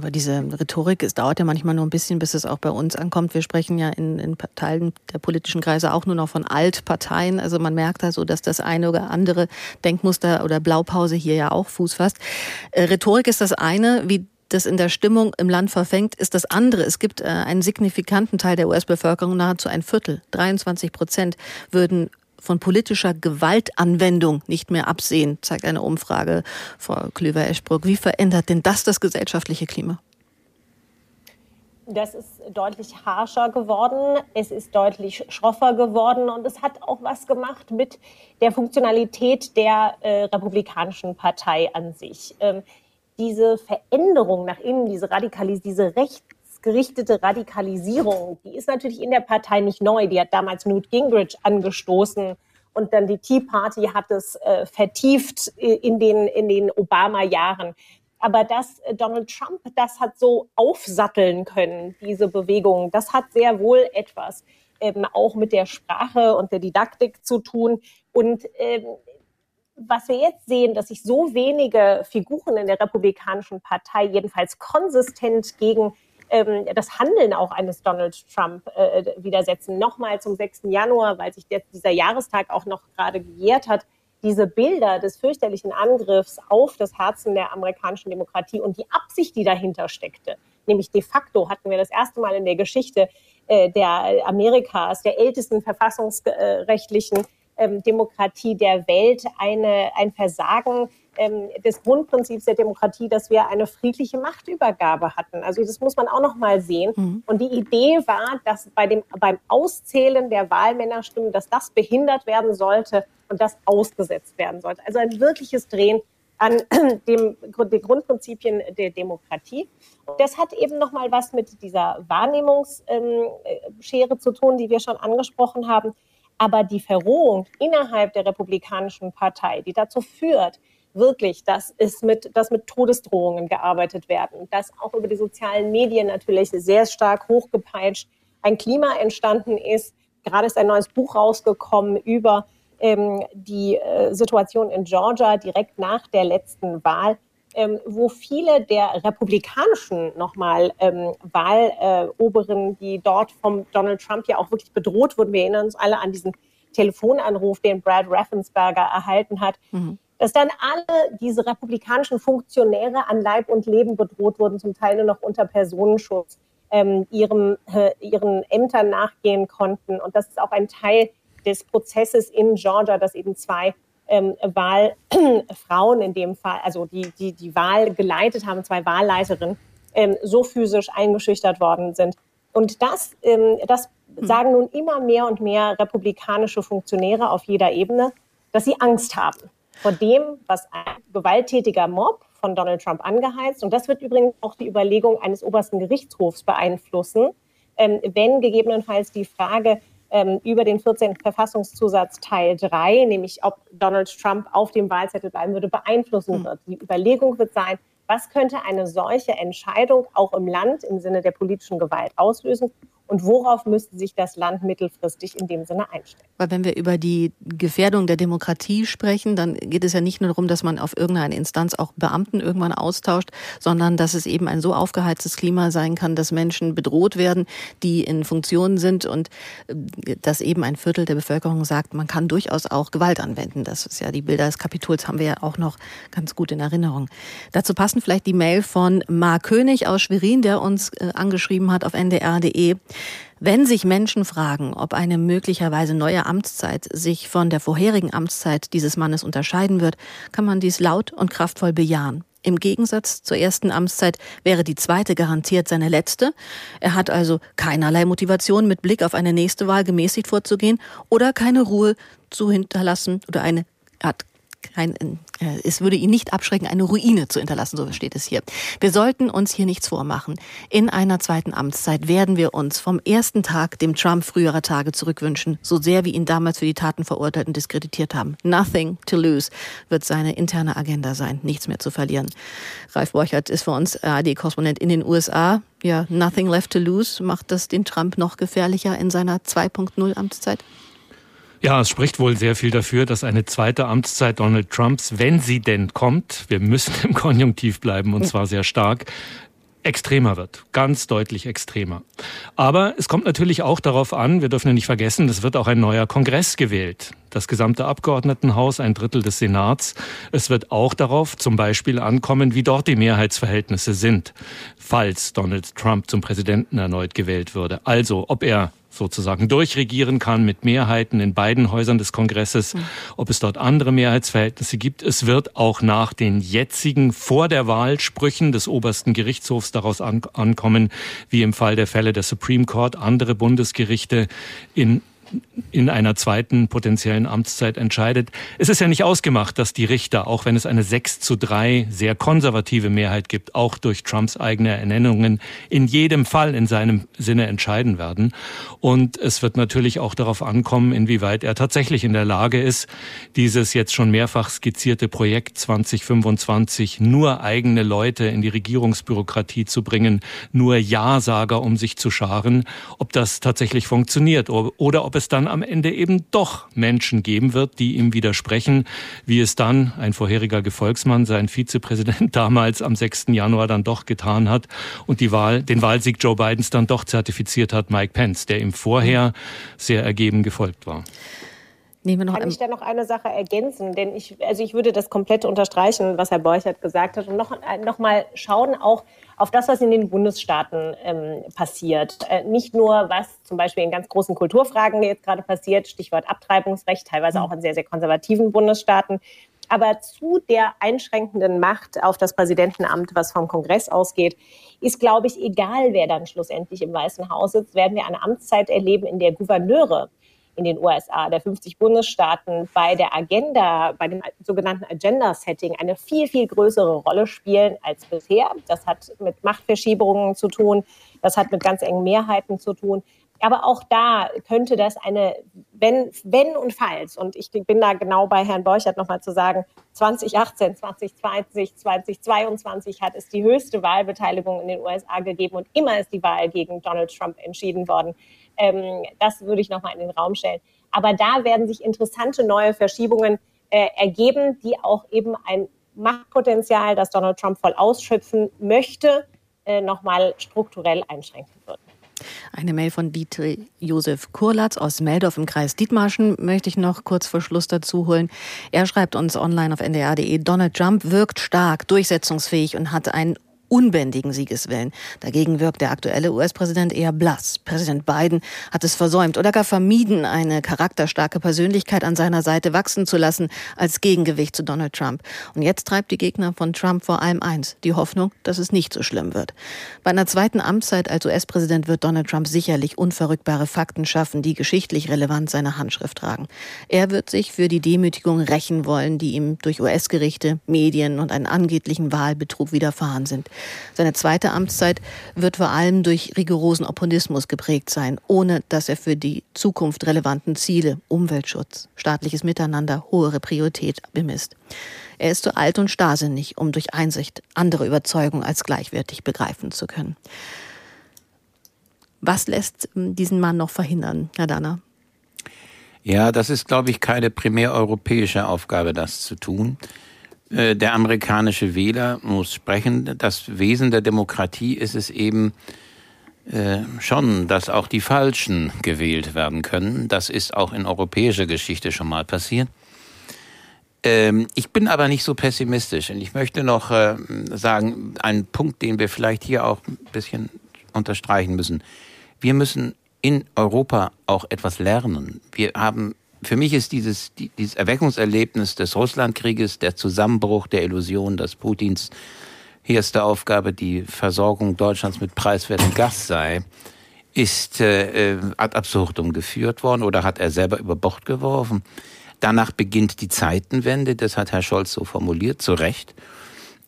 Aber diese Rhetorik, es dauert ja manchmal nur ein bisschen, bis es auch bei uns ankommt. Wir sprechen ja in, in Teilen der politischen Kreise auch nur noch von Altparteien. Also man merkt da so, dass das eine oder andere Denkmuster oder Blaupause hier ja auch Fuß fasst. Äh, Rhetorik ist das eine, wie das in der Stimmung im Land verfängt, ist das andere. Es gibt äh, einen signifikanten Teil der US-Bevölkerung, nahezu ein Viertel, 23 Prozent, würden von politischer Gewaltanwendung nicht mehr absehen, zeigt eine Umfrage Frau Klüver-Eschbruck. Wie verändert denn das das gesellschaftliche Klima? Das ist deutlich harscher geworden, es ist deutlich schroffer geworden und es hat auch was gemacht mit der Funktionalität der äh, Republikanischen Partei an sich. Ähm, diese Veränderung nach innen, diese Radikalis, diese rechts gerichtete Radikalisierung, die ist natürlich in der Partei nicht neu. Die hat damals Newt Gingrich angestoßen und dann die Tea Party hat es äh, vertieft in den, in den Obama-Jahren. Aber dass äh, Donald Trump das hat so aufsatteln können, diese Bewegung, das hat sehr wohl etwas ähm, auch mit der Sprache und der Didaktik zu tun. Und ähm, was wir jetzt sehen, dass sich so wenige Figuren in der Republikanischen Partei jedenfalls konsistent gegen ähm, das Handeln auch eines Donald Trump äh, widersetzen. Nochmal zum 6. Januar, weil sich der, dieser Jahrestag auch noch gerade gejährt hat, diese Bilder des fürchterlichen Angriffs auf das Herzen der amerikanischen Demokratie und die Absicht, die dahinter steckte, nämlich de facto hatten wir das erste Mal in der Geschichte äh, der Amerikas, der ältesten verfassungsrechtlichen ähm, Demokratie der Welt, eine, ein Versagen ähm, des Grundprinzips der Demokratie, dass wir eine friedliche Machtübergabe hatten. Also das muss man auch noch mal sehen. Mhm. Und die Idee war, dass bei dem, beim Auszählen der Wahlmännerstimmen, dass das behindert werden sollte und das ausgesetzt werden sollte. Also ein wirkliches Drehen an dem, den Grundprinzipien der Demokratie. Und das hat eben noch mal was mit dieser Wahrnehmungsschere zu tun, die wir schon angesprochen haben. Aber die Verrohung innerhalb der Republikanischen Partei, die dazu führt, wirklich, dass es mit, dass mit Todesdrohungen gearbeitet werden, dass auch über die sozialen Medien natürlich sehr stark hochgepeitscht ein Klima entstanden ist. Gerade ist ein neues Buch rausgekommen über ähm, die äh, Situation in Georgia direkt nach der letzten Wahl, ähm, wo viele der republikanischen nochmal ähm, Wahloberen, die dort vom Donald Trump ja auch wirklich bedroht wurden, wir erinnern uns alle an diesen Telefonanruf, den Brad Raffensperger erhalten hat, mhm dass dann alle diese republikanischen Funktionäre an Leib und Leben bedroht wurden, zum Teil nur noch unter Personenschutz, ähm, ihrem, äh, ihren Ämtern nachgehen konnten. Und das ist auch ein Teil des Prozesses in Georgia, dass eben zwei ähm, Wahlfrauen in dem Fall, also die, die die Wahl geleitet haben, zwei Wahlleiterinnen, ähm, so physisch eingeschüchtert worden sind. Und das, ähm, das hm. sagen nun immer mehr und mehr republikanische Funktionäre auf jeder Ebene, dass sie Angst haben vor dem, was ein gewalttätiger Mob von Donald Trump angeheizt. Und das wird übrigens auch die Überlegung eines obersten Gerichtshofs beeinflussen, ähm, wenn gegebenenfalls die Frage ähm, über den 14. Verfassungszusatz Teil 3, nämlich ob Donald Trump auf dem Wahlzettel bleiben würde, beeinflussen mhm. wird. Die Überlegung wird sein, was könnte eine solche Entscheidung auch im Land im Sinne der politischen Gewalt auslösen? Und worauf müsste sich das Land mittelfristig in dem Sinne einstellen. Weil wenn wir über die Gefährdung der Demokratie sprechen, dann geht es ja nicht nur darum, dass man auf irgendeine Instanz auch Beamten irgendwann austauscht, sondern dass es eben ein so aufgeheiztes Klima sein kann, dass Menschen bedroht werden, die in Funktionen sind und äh, dass eben ein Viertel der Bevölkerung sagt, man kann durchaus auch Gewalt anwenden. Das ist ja die Bilder des Kapitols haben wir ja auch noch ganz gut in Erinnerung. Dazu passen vielleicht die Mail von Mark König aus Schwerin, der uns äh, angeschrieben hat auf ndr.de. Wenn sich Menschen fragen, ob eine möglicherweise neue Amtszeit sich von der vorherigen Amtszeit dieses Mannes unterscheiden wird, kann man dies laut und kraftvoll bejahen. Im Gegensatz zur ersten Amtszeit wäre die zweite garantiert seine letzte. Er hat also keinerlei Motivation, mit Blick auf eine nächste Wahl gemäßigt vorzugehen oder keine Ruhe zu hinterlassen oder eine hat kein, äh, es würde ihn nicht abschrecken, eine Ruine zu hinterlassen, so steht es hier. Wir sollten uns hier nichts vormachen. In einer zweiten Amtszeit werden wir uns vom ersten Tag dem Trump früherer Tage zurückwünschen, so sehr wir ihn damals für die Taten verurteilt und diskreditiert haben. Nothing to lose wird seine interne Agenda sein, nichts mehr zu verlieren. Ralf Borchert ist für uns AD-Korrespondent in den USA. Ja, nothing left to lose. Macht das den Trump noch gefährlicher in seiner 2.0 Amtszeit? Ja, es spricht wohl sehr viel dafür, dass eine zweite Amtszeit Donald Trumps, wenn sie denn kommt, wir müssen im Konjunktiv bleiben und zwar sehr stark, extremer wird, ganz deutlich extremer. Aber es kommt natürlich auch darauf an, wir dürfen ja nicht vergessen, es wird auch ein neuer Kongress gewählt. Das gesamte Abgeordnetenhaus, ein Drittel des Senats. Es wird auch darauf zum Beispiel ankommen, wie dort die Mehrheitsverhältnisse sind, falls Donald Trump zum Präsidenten erneut gewählt würde. Also, ob er sozusagen durchregieren kann mit Mehrheiten in beiden Häusern des Kongresses, mhm. ob es dort andere Mehrheitsverhältnisse gibt. Es wird auch nach den jetzigen vor der Wahl Sprüchen des obersten Gerichtshofs daraus an ankommen, wie im Fall der Fälle der Supreme Court, andere Bundesgerichte in in einer zweiten potenziellen Amtszeit entscheidet. Es ist ja nicht ausgemacht, dass die Richter, auch wenn es eine 6 zu 3 sehr konservative Mehrheit gibt, auch durch Trumps eigene Ernennungen in jedem Fall in seinem Sinne entscheiden werden. Und es wird natürlich auch darauf ankommen, inwieweit er tatsächlich in der Lage ist, dieses jetzt schon mehrfach skizzierte Projekt 2025 nur eigene Leute in die Regierungsbürokratie zu bringen, nur Ja-Sager um sich zu scharen, ob das tatsächlich funktioniert oder ob es es dann am Ende eben doch Menschen geben wird, die ihm widersprechen, wie es dann ein vorheriger Gefolgsmann, sein Vizepräsident damals am 6. Januar dann doch getan hat und die Wahl, den Wahlsieg Joe Bidens dann doch zertifiziert hat, Mike Pence, der ihm vorher sehr ergeben gefolgt war. Nehmen wir noch Kann ich da noch eine Sache ergänzen? Denn ich, also ich würde das komplett unterstreichen, was Herr Borchert gesagt hat und noch, noch mal schauen auch auf das, was in den Bundesstaaten ähm, passiert. Äh, nicht nur, was zum Beispiel in ganz großen Kulturfragen jetzt gerade passiert, Stichwort Abtreibungsrecht, teilweise mhm. auch in sehr, sehr konservativen Bundesstaaten, aber zu der einschränkenden Macht auf das Präsidentenamt, was vom Kongress ausgeht, ist, glaube ich, egal, wer dann schlussendlich im Weißen Haus sitzt, werden wir eine Amtszeit erleben, in der Gouverneure in den USA, der 50 Bundesstaaten, bei der Agenda, bei dem sogenannten Agenda-Setting eine viel, viel größere Rolle spielen als bisher. Das hat mit Machtverschiebungen zu tun, das hat mit ganz engen Mehrheiten zu tun. Aber auch da könnte das eine, wenn, wenn und falls, und ich bin da genau bei Herrn Borchert nochmal zu sagen, 2018, 2020, 2022 hat es die höchste Wahlbeteiligung in den USA gegeben und immer ist die Wahl gegen Donald Trump entschieden worden. Ähm, das würde ich nochmal in den Raum stellen. Aber da werden sich interessante neue Verschiebungen äh, ergeben, die auch eben ein Machtpotenzial, das Donald Trump voll ausschöpfen möchte, äh, nochmal strukturell einschränken würden. Eine Mail von Dieter Josef Kurlatz aus Meldorf im Kreis Dietmarschen möchte ich noch kurz vor Schluss dazu holen. Er schreibt uns online auf ndr.de, Donald Trump wirkt stark, durchsetzungsfähig und hat einen unbändigen Siegeswillen. Dagegen wirkt der aktuelle US-Präsident eher blass. Präsident Biden hat es versäumt oder gar vermieden, eine charakterstarke Persönlichkeit an seiner Seite wachsen zu lassen als Gegengewicht zu Donald Trump. Und jetzt treibt die Gegner von Trump vor allem eins, die Hoffnung, dass es nicht so schlimm wird. Bei einer zweiten Amtszeit als US-Präsident wird Donald Trump sicherlich unverrückbare Fakten schaffen, die geschichtlich relevant seine Handschrift tragen. Er wird sich für die Demütigung rächen wollen, die ihm durch US-Gerichte, Medien und einen angeblichen Wahlbetrug widerfahren sind. Seine zweite Amtszeit wird vor allem durch rigorosen Opportunismus geprägt sein, ohne dass er für die Zukunft relevanten Ziele, Umweltschutz, staatliches Miteinander, hohe Priorität bemisst. Er ist zu alt und starrsinnig, um durch Einsicht andere Überzeugungen als gleichwertig begreifen zu können. Was lässt ähm, diesen Mann noch verhindern, Herr Danner? Ja, das ist, glaube ich, keine primär europäische Aufgabe, das zu tun. Äh, der amerikanische Wähler muss sprechen. Das Wesen der Demokratie ist es eben äh, schon, dass auch die Falschen gewählt werden können. Das ist auch in europäischer Geschichte schon mal passiert. Ähm, ich bin aber nicht so pessimistisch und ich möchte noch äh, sagen, einen Punkt, den wir vielleicht hier auch ein bisschen unterstreichen müssen. Wir müssen in Europa auch etwas lernen. Wir haben, für mich ist dieses, dieses Erweckungserlebnis des Russlandkrieges, der Zusammenbruch der Illusion, dass Putins erste Aufgabe die Versorgung Deutschlands mit preiswertem Gas sei, ist äh, ad absurdum geführt worden oder hat er selber über Bord geworfen. Danach beginnt die Zeitenwende, das hat Herr Scholz so formuliert, zu Recht.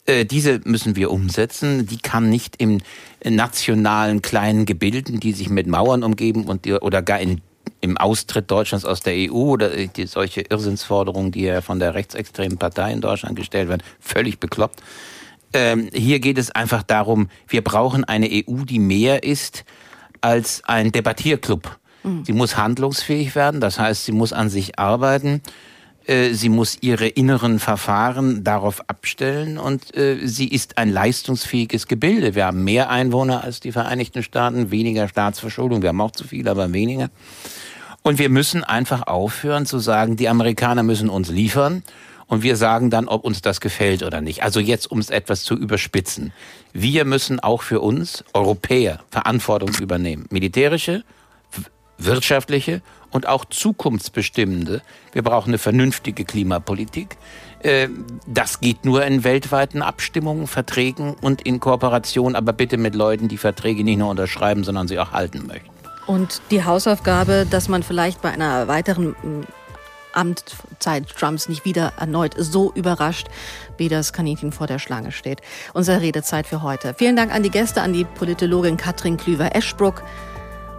Äh, diese müssen wir umsetzen. Die kann nicht im nationalen kleinen Gebilden, die sich mit Mauern umgeben und oder gar in, im Austritt Deutschlands aus der EU oder die, solche Irrsinnsforderungen, die ja von der rechtsextremen Partei in Deutschland gestellt werden, völlig bekloppt. Ähm, hier geht es einfach darum, wir brauchen eine EU, die mehr ist als ein Debattierclub. Mhm. Sie muss handlungsfähig werden, das heißt, sie muss an sich arbeiten äh, sie muss ihre inneren Verfahren darauf abstellen und äh, sie ist ein leistungsfähiges Gebilde. Wir haben mehr Einwohner als die Vereinigten Staaten, weniger Staatsverschuldung. Wir haben auch zu viel, aber weniger. Und wir müssen einfach aufhören zu sagen, die Amerikaner müssen uns liefern und wir sagen dann, ob uns das gefällt oder nicht. Also jetzt, um es etwas zu überspitzen. Wir müssen auch für uns, Europäer, Verantwortung übernehmen. Militärische, wirtschaftliche und auch zukunftsbestimmende. Wir brauchen eine vernünftige Klimapolitik. Äh, das geht nur in weltweiten Abstimmungen, Verträgen und in Kooperation, aber bitte mit Leuten, die Verträge nicht nur unterschreiben, sondern sie auch halten möchten. Und die Hausaufgabe, dass man vielleicht bei einer weiteren mm, Amtszeit Trumps nicht wieder erneut so überrascht, wie das Kaninchen vor der Schlange steht. Unsere Redezeit für heute. Vielen Dank an die Gäste, an die Politologin Katrin Klüver-Eschbruck,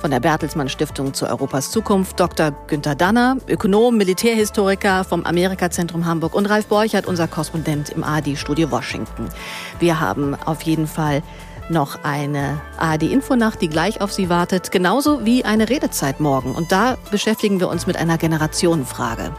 von der Bertelsmann Stiftung zu Europas Zukunft, Dr. Günther Danner, Ökonom, Militärhistoriker vom Amerikazentrum Hamburg und Ralf Borchert, unser Korrespondent im ARD-Studio Washington. Wir haben auf jeden Fall noch eine ARD-Infonacht, die gleich auf Sie wartet, genauso wie eine Redezeit morgen. Und da beschäftigen wir uns mit einer Generationenfrage.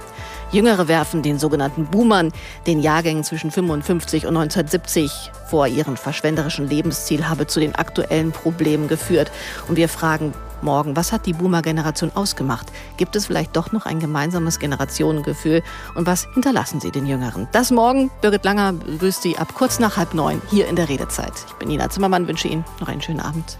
Jüngere werfen den sogenannten Boomern, den Jahrgängen zwischen 55 und 1970 vor, ihren verschwenderischen Lebensziel habe zu den aktuellen Problemen geführt. Und wir fragen, morgen. Was hat die Boomer-Generation ausgemacht? Gibt es vielleicht doch noch ein gemeinsames Generationengefühl? Und was hinterlassen sie den Jüngeren? Das morgen. Birgit Langer begrüßt Sie ab kurz nach halb neun hier in der Redezeit. Ich bin Nina Zimmermann, wünsche Ihnen noch einen schönen Abend.